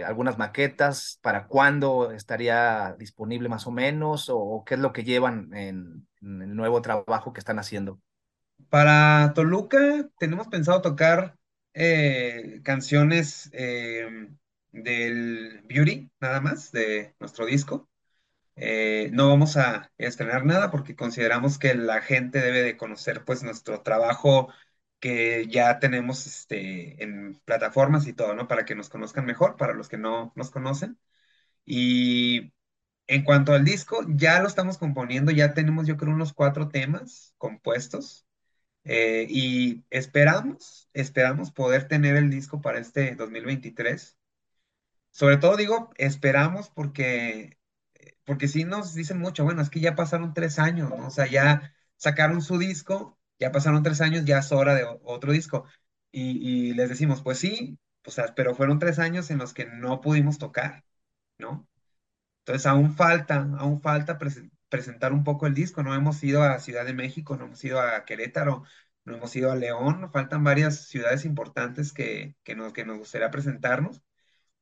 eh, algunas maquetas, para cuándo estaría disponible más o menos, o, qué es lo que llevan en, el nuevo trabajo que están haciendo. Para Toluca tenemos pensado tocar eh, canciones eh, del Beauty, nada más, de nuestro disco. Eh, no vamos a estrenar nada porque consideramos que la gente debe de conocer pues nuestro trabajo que ya tenemos este, en plataformas y todo, ¿no? Para que nos conozcan mejor, para los que no nos conocen. Y en cuanto al disco, ya lo estamos componiendo, ya tenemos yo creo unos cuatro temas compuestos. Eh, y esperamos, esperamos poder tener el disco para este 2023. Sobre todo digo, esperamos porque, porque sí nos dicen mucho, bueno, es que ya pasaron tres años, ¿no? O sea, ya sacaron su disco, ya pasaron tres años, ya es hora de otro disco. Y, y les decimos, pues sí, o sea, pero fueron tres años en los que no pudimos tocar, ¿no? Entonces aún falta, aún falta presentar un poco el disco. No hemos ido a Ciudad de México, no hemos ido a Querétaro, no hemos ido a León, faltan varias ciudades importantes que, que, nos, que nos gustaría presentarnos.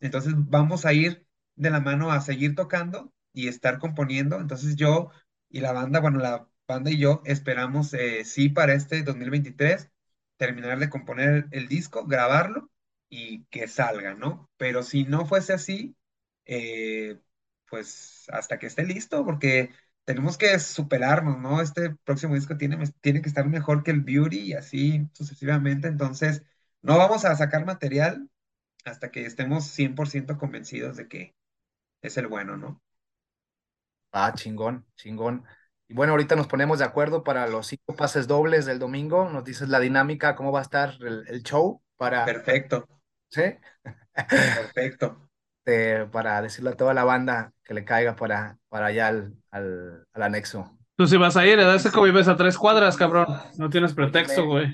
Entonces vamos a ir de la mano a seguir tocando y estar componiendo. Entonces yo y la banda, bueno, la banda y yo esperamos, eh, sí, para este 2023, terminar de componer el disco, grabarlo y que salga, ¿no? Pero si no fuese así, eh, pues hasta que esté listo, porque tenemos que superarnos, ¿no? Este próximo disco tiene, tiene que estar mejor que el Beauty y así sucesivamente. Entonces, no vamos a sacar material hasta que estemos 100% convencidos de que es el bueno, ¿no? Ah, chingón, chingón. Y bueno, ahorita nos ponemos de acuerdo para los cinco pases dobles del domingo. Nos dices la dinámica, cómo va a estar el, show para... Perfecto. ¿Sí? Perfecto. para decirle a toda la banda que le caiga para, para allá al, al, anexo. Tú si vas a ir, ese que vives a tres cuadras, cabrón. No tienes pretexto, güey.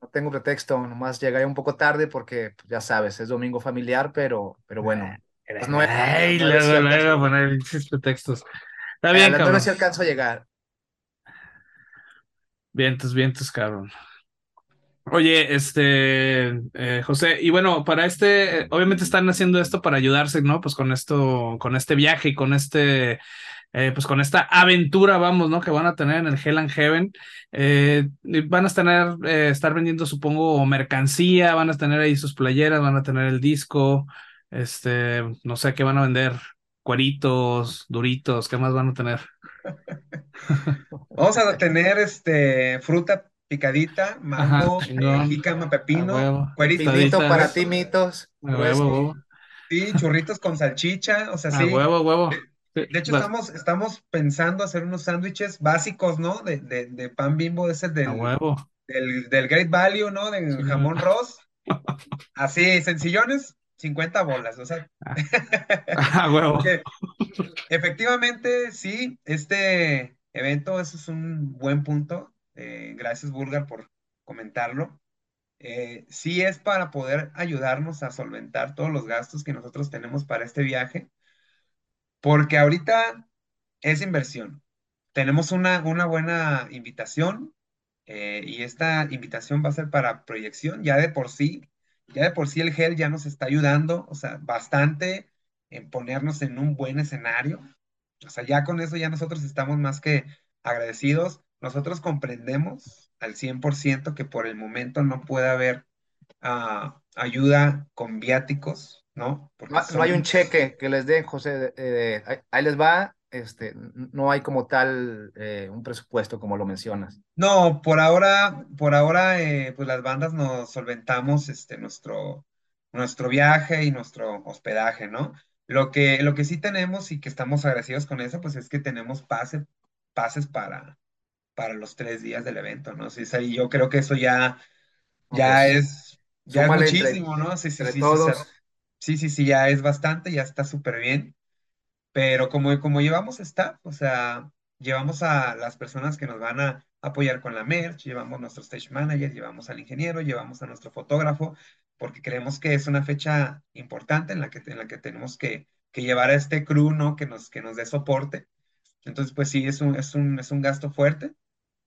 No tengo pretexto, nomás llegué un poco tarde porque, pues, ya sabes, es domingo familiar, pero, pero bueno. Pues no, Ay, luego, luego poner pretextos. Está bien, cabrón. No si alcanzo a llegar. Vientos, vientos, cabrón. Oye, este, eh, José, y bueno, para este, obviamente están haciendo esto para ayudarse, ¿no? Pues con esto, con este viaje y con este, eh, pues con esta aventura, vamos, ¿no? Que van a tener en el Hell and Heaven. Eh, van a tener, estar vendiendo, supongo, mercancía, van a tener ahí sus playeras, van a tener el disco, este, no sé qué van a vender, cueritos, duritos, ¿qué más van a tener? Vamos a tener este fruta picadita, mango, eh, jícama, pepino, cuerito para ti, mitos. huevo, Sí, churritos con salchicha, o sea, sí. huevo, huevo. De, hecho, estamos, estamos pensando hacer unos sándwiches básicos, ¿no? De, de, de, pan bimbo, ese del, huevo. Del, del Great Value, ¿no? Del jamón ross. Así, sencillones, 50 bolas, o sea. Ah, huevo. efectivamente, sí, este evento, eso es un buen punto. Eh, gracias, Burgar, por comentarlo. Eh, sí es para poder ayudarnos a solventar todos los gastos que nosotros tenemos para este viaje, porque ahorita es inversión. Tenemos una, una buena invitación eh, y esta invitación va a ser para proyección, ya de por sí, ya de por sí el GEL ya nos está ayudando, o sea, bastante en ponernos en un buen escenario. O sea, ya con eso ya nosotros estamos más que agradecidos nosotros comprendemos al 100% que por el momento no puede haber ah, ayuda con viáticos, ¿no? Porque no, hay un cheque que les den, José, ahí les va, este, no hay como tal eh, un presupuesto como lo mencionas. No, por ahora, por ahora, eh, pues las bandas nos solventamos este, nuestro, nuestro viaje y nuestro hospedaje, ¿no? Lo que, lo que sí tenemos y que estamos agradecidos con eso, pues es que tenemos pase, pases para, para los tres días del evento, ¿no? Sí, sí, yo creo que eso ya, ya es, ya muchísimo, ¿no? Sí, sí, sí, sí, sí, sí, ya es bastante, ya está súper bien. Pero como, como llevamos staff, o sea, llevamos a las personas que nos van a apoyar con la merch, llevamos nuestro stage manager, llevamos al ingeniero, llevamos a nuestro fotógrafo, porque creemos que es una fecha importante en la que, en la que tenemos que, que llevar a este crew, ¿no? Que nos, que nos dé soporte. Entonces, pues sí, es un, es un, es un gasto fuerte,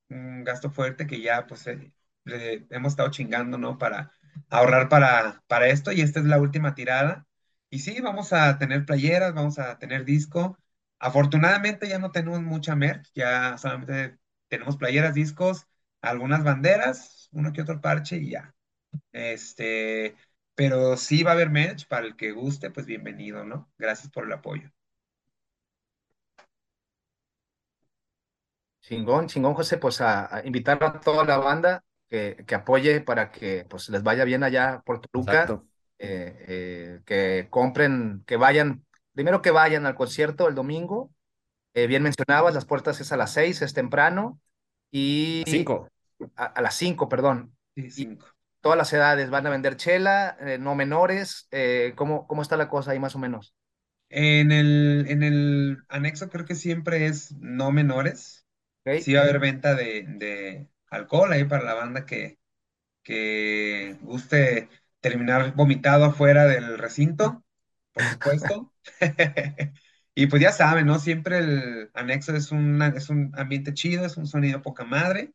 un gasto fuerte que ya pues eh, le hemos estado chingando, ¿no? Para ahorrar para, para esto y esta es la última tirada. Y sí, vamos a tener playeras, vamos a tener disco. Afortunadamente ya no tenemos mucha merch, ya solamente tenemos playeras, discos, algunas banderas, uno que otro parche y ya. Este, pero sí va a haber merch para el que guste, pues bienvenido, ¿no? Gracias por el apoyo. Chingón, chingón, José, pues a, invitar a toda la banda que, que, apoye para que pues les vaya bien allá por Toluca, eh, eh, que compren, que vayan, primero que vayan al concierto el domingo, eh, bien mencionabas, las puertas es a las seis, es temprano, y... Cinco. A, las cinco, perdón. Sí, cinco. todas las edades van a vender chela, no menores, ¿cómo, ¿cómo está la cosa ahí más o menos? En el, en el anexo creo que siempre es no menores. Sí va a haber venta de, alcohol ahí para la banda que, que guste terminar vomitado afuera del recinto, por supuesto. Y pues ya saben, ¿no? Siempre el anexo es, una, es un ambiente chido, es un sonido poca madre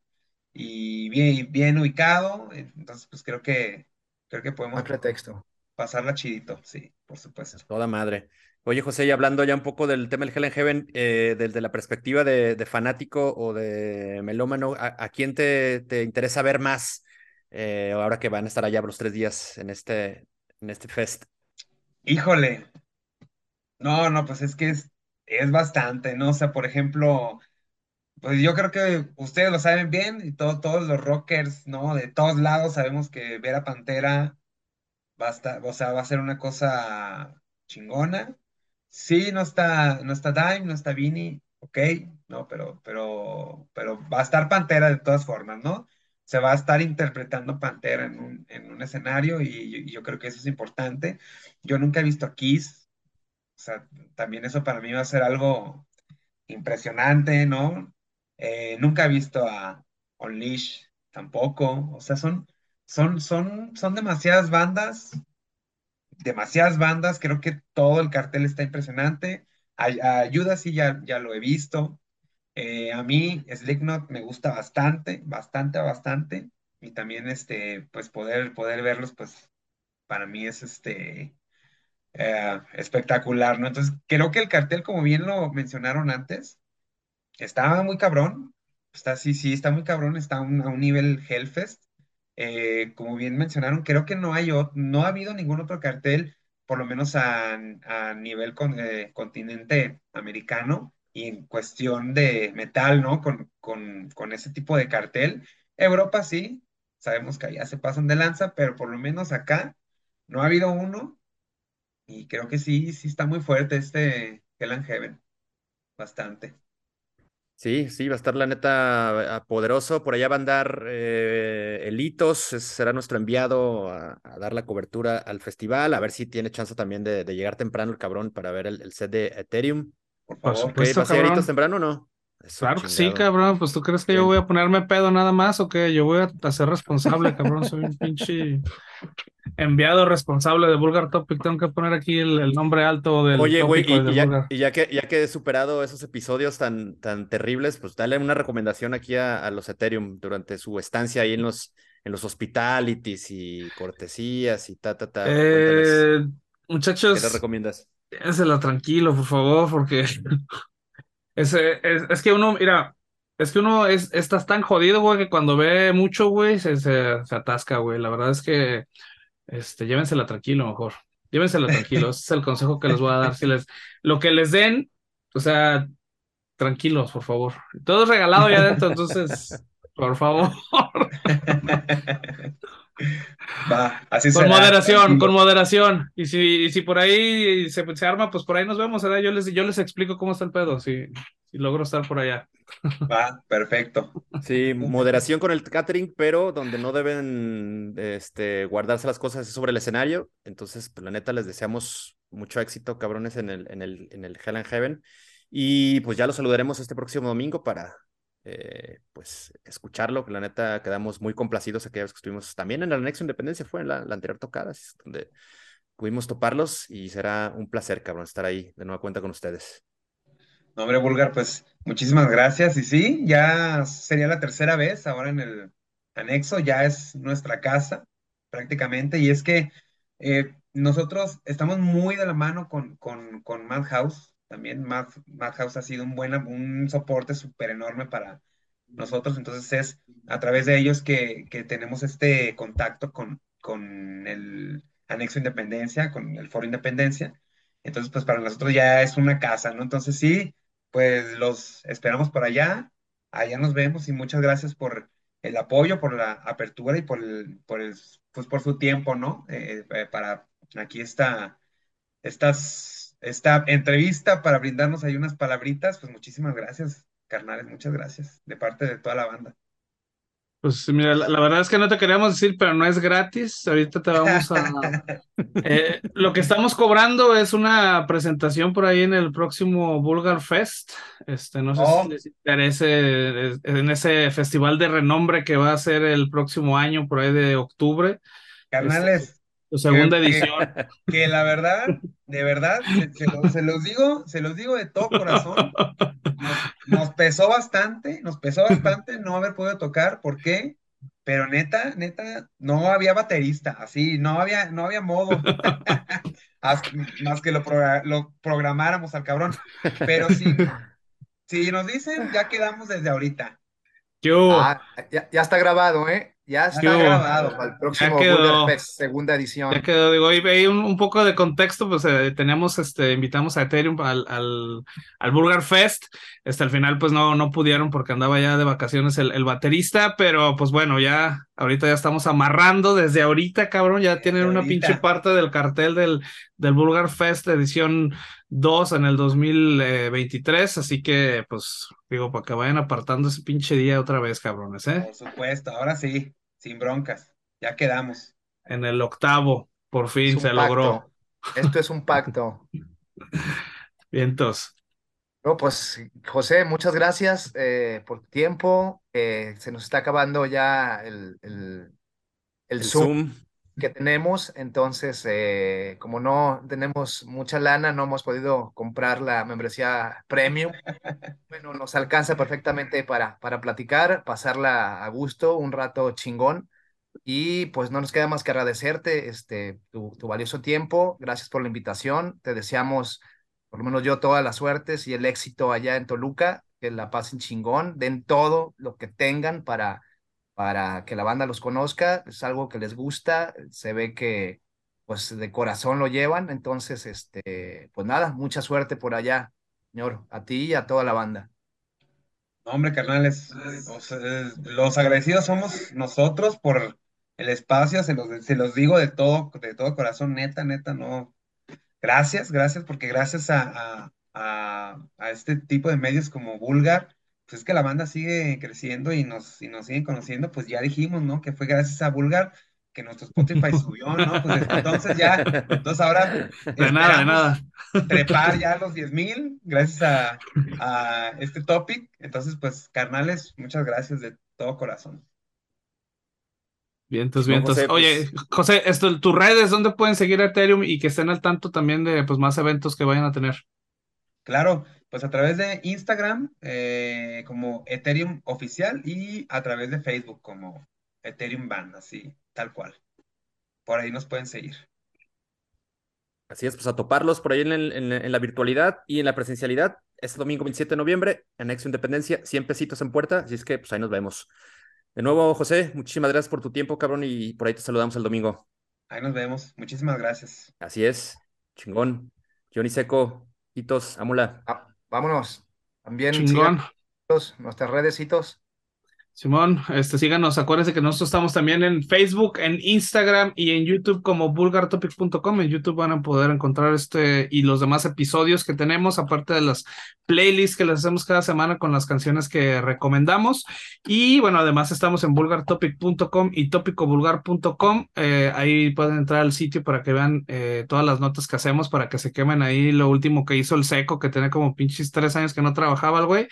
y bien, bien ubicado. Entonces, pues creo que, creo que podemos No pretexto. pasarla chidito, sí, por supuesto. Toda madre. Oye, José, y hablando ya un poco del tema del Hell in Heaven, eh, desde la perspectiva de, fanático o de melómano, ¿a, quién te, te interesa ver más eh, ahora que van a estar allá los tres días en este, en este fest? Híjole. No, no, pues es que es, es bastante, ¿no? O sea, por ejemplo, pues yo creo que ustedes lo saben bien y todo- todos los rockers, ¿no? De todos lados sabemos que ver a Pantera va a estar, o sea, va a ser una cosa chingona. Sí, no está, no está Dime, no está Vini, ok, no, pero, pero, pero va a estar Pantera de todas formas, ¿no? Se va a estar interpretando Pantera en un, en un escenario y, yo creo que eso es importante. Yo nunca he visto a Kiss, o sea, también eso para mí va a ser algo impresionante, ¿no? Eh, nunca he visto a Unleash tampoco, o sea, son, son, son, son demasiadas bandas demasiadas bandas, creo que todo el cartel está impresionante. A, a Judas sí ya, ya lo he visto. Eh, a mí Slipknot me gusta bastante, bastante, bastante. Y también este, pues poder, poder verlos, pues para mí es este eh, espectacular, ¿no? Entonces, creo que el cartel, como bien lo mencionaron antes, está muy cabrón. Está, sí, sí, está muy cabrón, está un, a un nivel Hellfest. Eh, como bien mencionaron, creo que no hay, no ha habido ningún otro cartel, por lo menos a, a nivel con- eh, continente americano, y en cuestión de metal, ¿no? Con, con, con ese tipo de cartel. Europa sí, sabemos que allá se pasan de lanza, pero por lo menos acá no ha habido uno, y creo que sí, sí está muy fuerte este Hell Heaven, bastante. Sí, sí, va a estar la neta ah, poderoso. Por allá va a andar eh, Elitos, será nuestro enviado a, a dar la cobertura al festival, a ver si tiene chance también de, de llegar temprano el cabrón para ver el, el set de Ethereum. Por favor. Pues, Supuesto, ¿vas a llegar cabrón. Elitos temprano o no? Claro que sí, cabrón. Pues tú crees que yo voy a ponerme pedo nada más o qué? Yo voy a, a ser responsable, cabrón. Soy un pinche enviado responsable de Vulgar Topic. Tengo que poner aquí el, el nombre alto del Oye, güey, y, de y ya, y ya que, ya que he superado esos episodios tan, tan terribles, pues dale una recomendación aquí a, a los Ethereum durante su estancia ahí en los, en los hospitalities y cortesías y ta, ta, ta. Eh, ¿qué les muchachos, recomiendas? Déjensela tranquilo, por favor, porque ese, es, es que uno, mira, es que uno es, estás tan jodido, güey, que cuando ve mucho, güey, se, se, se atasca, güey. La verdad es que, este, llévensela tranquilo, mejor. Llévensela tranquilo, ese es el consejo que les voy a dar. Si les, lo que les den, o sea, tranquilos, por favor. Todo es regalado ya adentro, entonces, por favor. Va, así Con será, moderación, tranquilo. con moderación. Y si, y si por ahí se, se arma, pues por ahí nos vemos, ¿verdad? Yo les, yo les explico cómo está el pedo, si, si logro estar por allá. Va, perfecto. Sí, moderación con el catering, pero donde no deben este, guardarse las cosas es sobre el escenario. Entonces, pues, la neta, les deseamos mucho éxito, cabrones, en el, en el, en el Hell and Heaven. Y pues ya los saludaremos este próximo domingo para eh, pues escucharlo. que La neta, quedamos muy complacidos aquella vez que estuvimos también en el Anexo Independencia, fue en la, anterior tocada, donde pudimos toparlos y será un placer, cabrón, estar ahí de nueva cuenta con ustedes. No, hombre, Vulgar, pues muchísimas gracias. Y sí, ya sería la tercera vez ahora en el anexo, ya es nuestra casa prácticamente. Y es que eh, nosotros estamos muy de la mano con, con, con Madhouse. También Mad, Madhouse ha sido un, buen, un soporte súper enorme para nosotros. Entonces es a través de ellos que, que tenemos este contacto con, con el anexo Independencia, con el Foro Independencia. Entonces, pues para nosotros ya es una casa, ¿no? Entonces sí, pues los esperamos por allá. Allá nos vemos y muchas gracias por el apoyo, por la apertura y por el, por el, pues por su tiempo, ¿no? Eh, eh, para aquí esta, estas, esta entrevista para brindarnos ahí unas palabritas, pues muchísimas gracias, carnales, muchas gracias de parte de toda la banda. Pues mira, la, la verdad es que no te queríamos decir, pero no es gratis. Ahorita te vamos a... Eh, lo que estamos cobrando es una presentación por ahí en el próximo Vulgar Fest. Este, no sé Oh. si les interese en ese festival de renombre que va a ser el próximo año, por ahí de octubre. Carnales, Tu segunda que- edición. que la verdad, de verdad, se, se lo- se los digo, se los digo de todo corazón, nos, nos pesó bastante, nos pesó bastante no haber podido tocar, ¿por qué? Pero neta, neta, no había baterista, así, no había, no había modo, más que lo, progra- lo programáramos al cabrón, pero si, si nos dicen, ya quedamos desde ahorita, ¿Qué hubo? Ah, ya, ya está grabado, ¿eh? Ya está grabado para el próximo quedó. Fest, segunda edición. Ya quedó, digo, ahí un, un poco de contexto, pues eh, tenemos, este, invitamos a Ethereum al, al, al Bulgar Fest, este, al final pues no, no pudieron porque andaba ya de vacaciones el, el baterista, pero pues bueno, ya, ahorita ya estamos amarrando desde ahorita, cabrón, ya tienen una ahorita. pinche parte del cartel del, del Bulgar Fest edición 2 en el 2023, así que pues digo, para que vayan apartando ese pinche día otra vez, cabrones, ¿eh? por supuesto, ahora sí, sin broncas, ya quedamos. En el octavo, por fin se logró. Esto es un pacto. Vientos. No, pues José, muchas gracias eh, por tu tiempo. Eh, se nos está acabando ya el, el, el El Zoom Zoom. Que tenemos, entonces eh, como no tenemos mucha lana, no hemos podido comprar la membresía premium. Bueno, nos alcanza perfectamente para, para platicar, pasarla a gusto, un rato chingón. Y pues no nos queda más que agradecerte este, tu, tu valioso tiempo. Gracias por la invitación. Te deseamos, por lo menos yo, todas las suertes y el éxito allá en Toluca. Que la pasen chingón, den todo lo que tengan para, para que la banda los conozca. Es algo que les gusta. Se ve que pues de corazón lo llevan. Entonces, este, pues nada, mucha suerte por allá, señor, a ti y a toda la banda. Hombre, carnales, los agradecidos somos nosotros por el espacio, se los, se los digo de todo, de todo corazón, neta, neta, no. Gracias, gracias, porque gracias a, a, a este tipo de medios como Vulgar, pues es que la banda sigue creciendo y nos, y nos siguen conociendo, pues ya dijimos, ¿no? Que fue gracias a Vulgar que nuestro Spotify subió, ¿no? Pues entonces ya, entonces ahora De nada, de nada. trepar ya a los 10 mil gracias a, a este topic. Entonces, pues, carnales, muchas gracias de todo corazón. Vientos, No, vientos. José, pues- Oye, José, esto, tus redes, ¿dónde pueden seguir a Ethereum y que estén al tanto también de pues más eventos que vayan a tener? Claro, pues a través de Instagram eh, como Ethereum Oficial y a través de Facebook como Ethereum Band, así, tal cual. Por ahí nos pueden seguir. Así es, pues a toparlos por ahí en, el- en la- en la virtualidad y en la presencialidad. Este domingo 27 de noviembre, Anexo Independencia, 100 pesitos en puerta. Así es que pues ahí nos vemos. De nuevo, José, muchísimas gracias por tu tiempo, cabrón, y por ahí te saludamos el domingo. Ahí nos vemos. Muchísimas gracias. Así es, chingón. Johnny Seco, Hitos, Amula. Ah, vámonos. También Chingón. nuestras redes, hitos. Simón, este, síganos, acuérdense que nosotros estamos también en Facebook, en Instagram y en YouTube como vulgartopic.com. En YouTube van a poder encontrar este y los demás episodios que tenemos, aparte de las playlists que les hacemos cada semana con las canciones que recomendamos. Y bueno, además estamos en vulgartopic.com y topicovulgar.com. Eh, ahí pueden entrar al sitio para que vean eh, todas las notas que hacemos, para que se quemen ahí lo último que hizo el seco, que tenía como pinches tres años que no trabajaba el güey.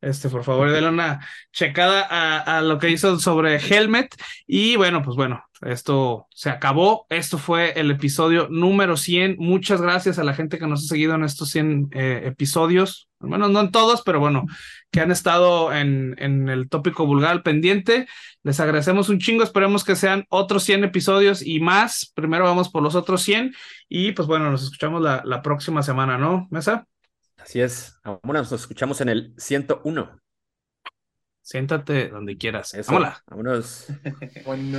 Este, por favor, denle una checada a, lo que hizo sobre Helmet. Y bueno, pues bueno, esto se acabó. Esto fue el episodio número 100. Muchas gracias a la gente que nos ha seguido en estos 100 eh, episodios. Bueno, no en todos, pero bueno, que han estado en, en el tópico vulgar pendiente. Les agradecemos un chingo. Esperemos que sean otros 100 episodios y más. Primero vamos por los otros 100. Y pues bueno, nos escuchamos la, la próxima semana, ¿no, Mesa? Así es. Vámonos, nos escuchamos en el 101. Siéntate donde quieras. Eso. Vámonos. Vámonos. Bueno.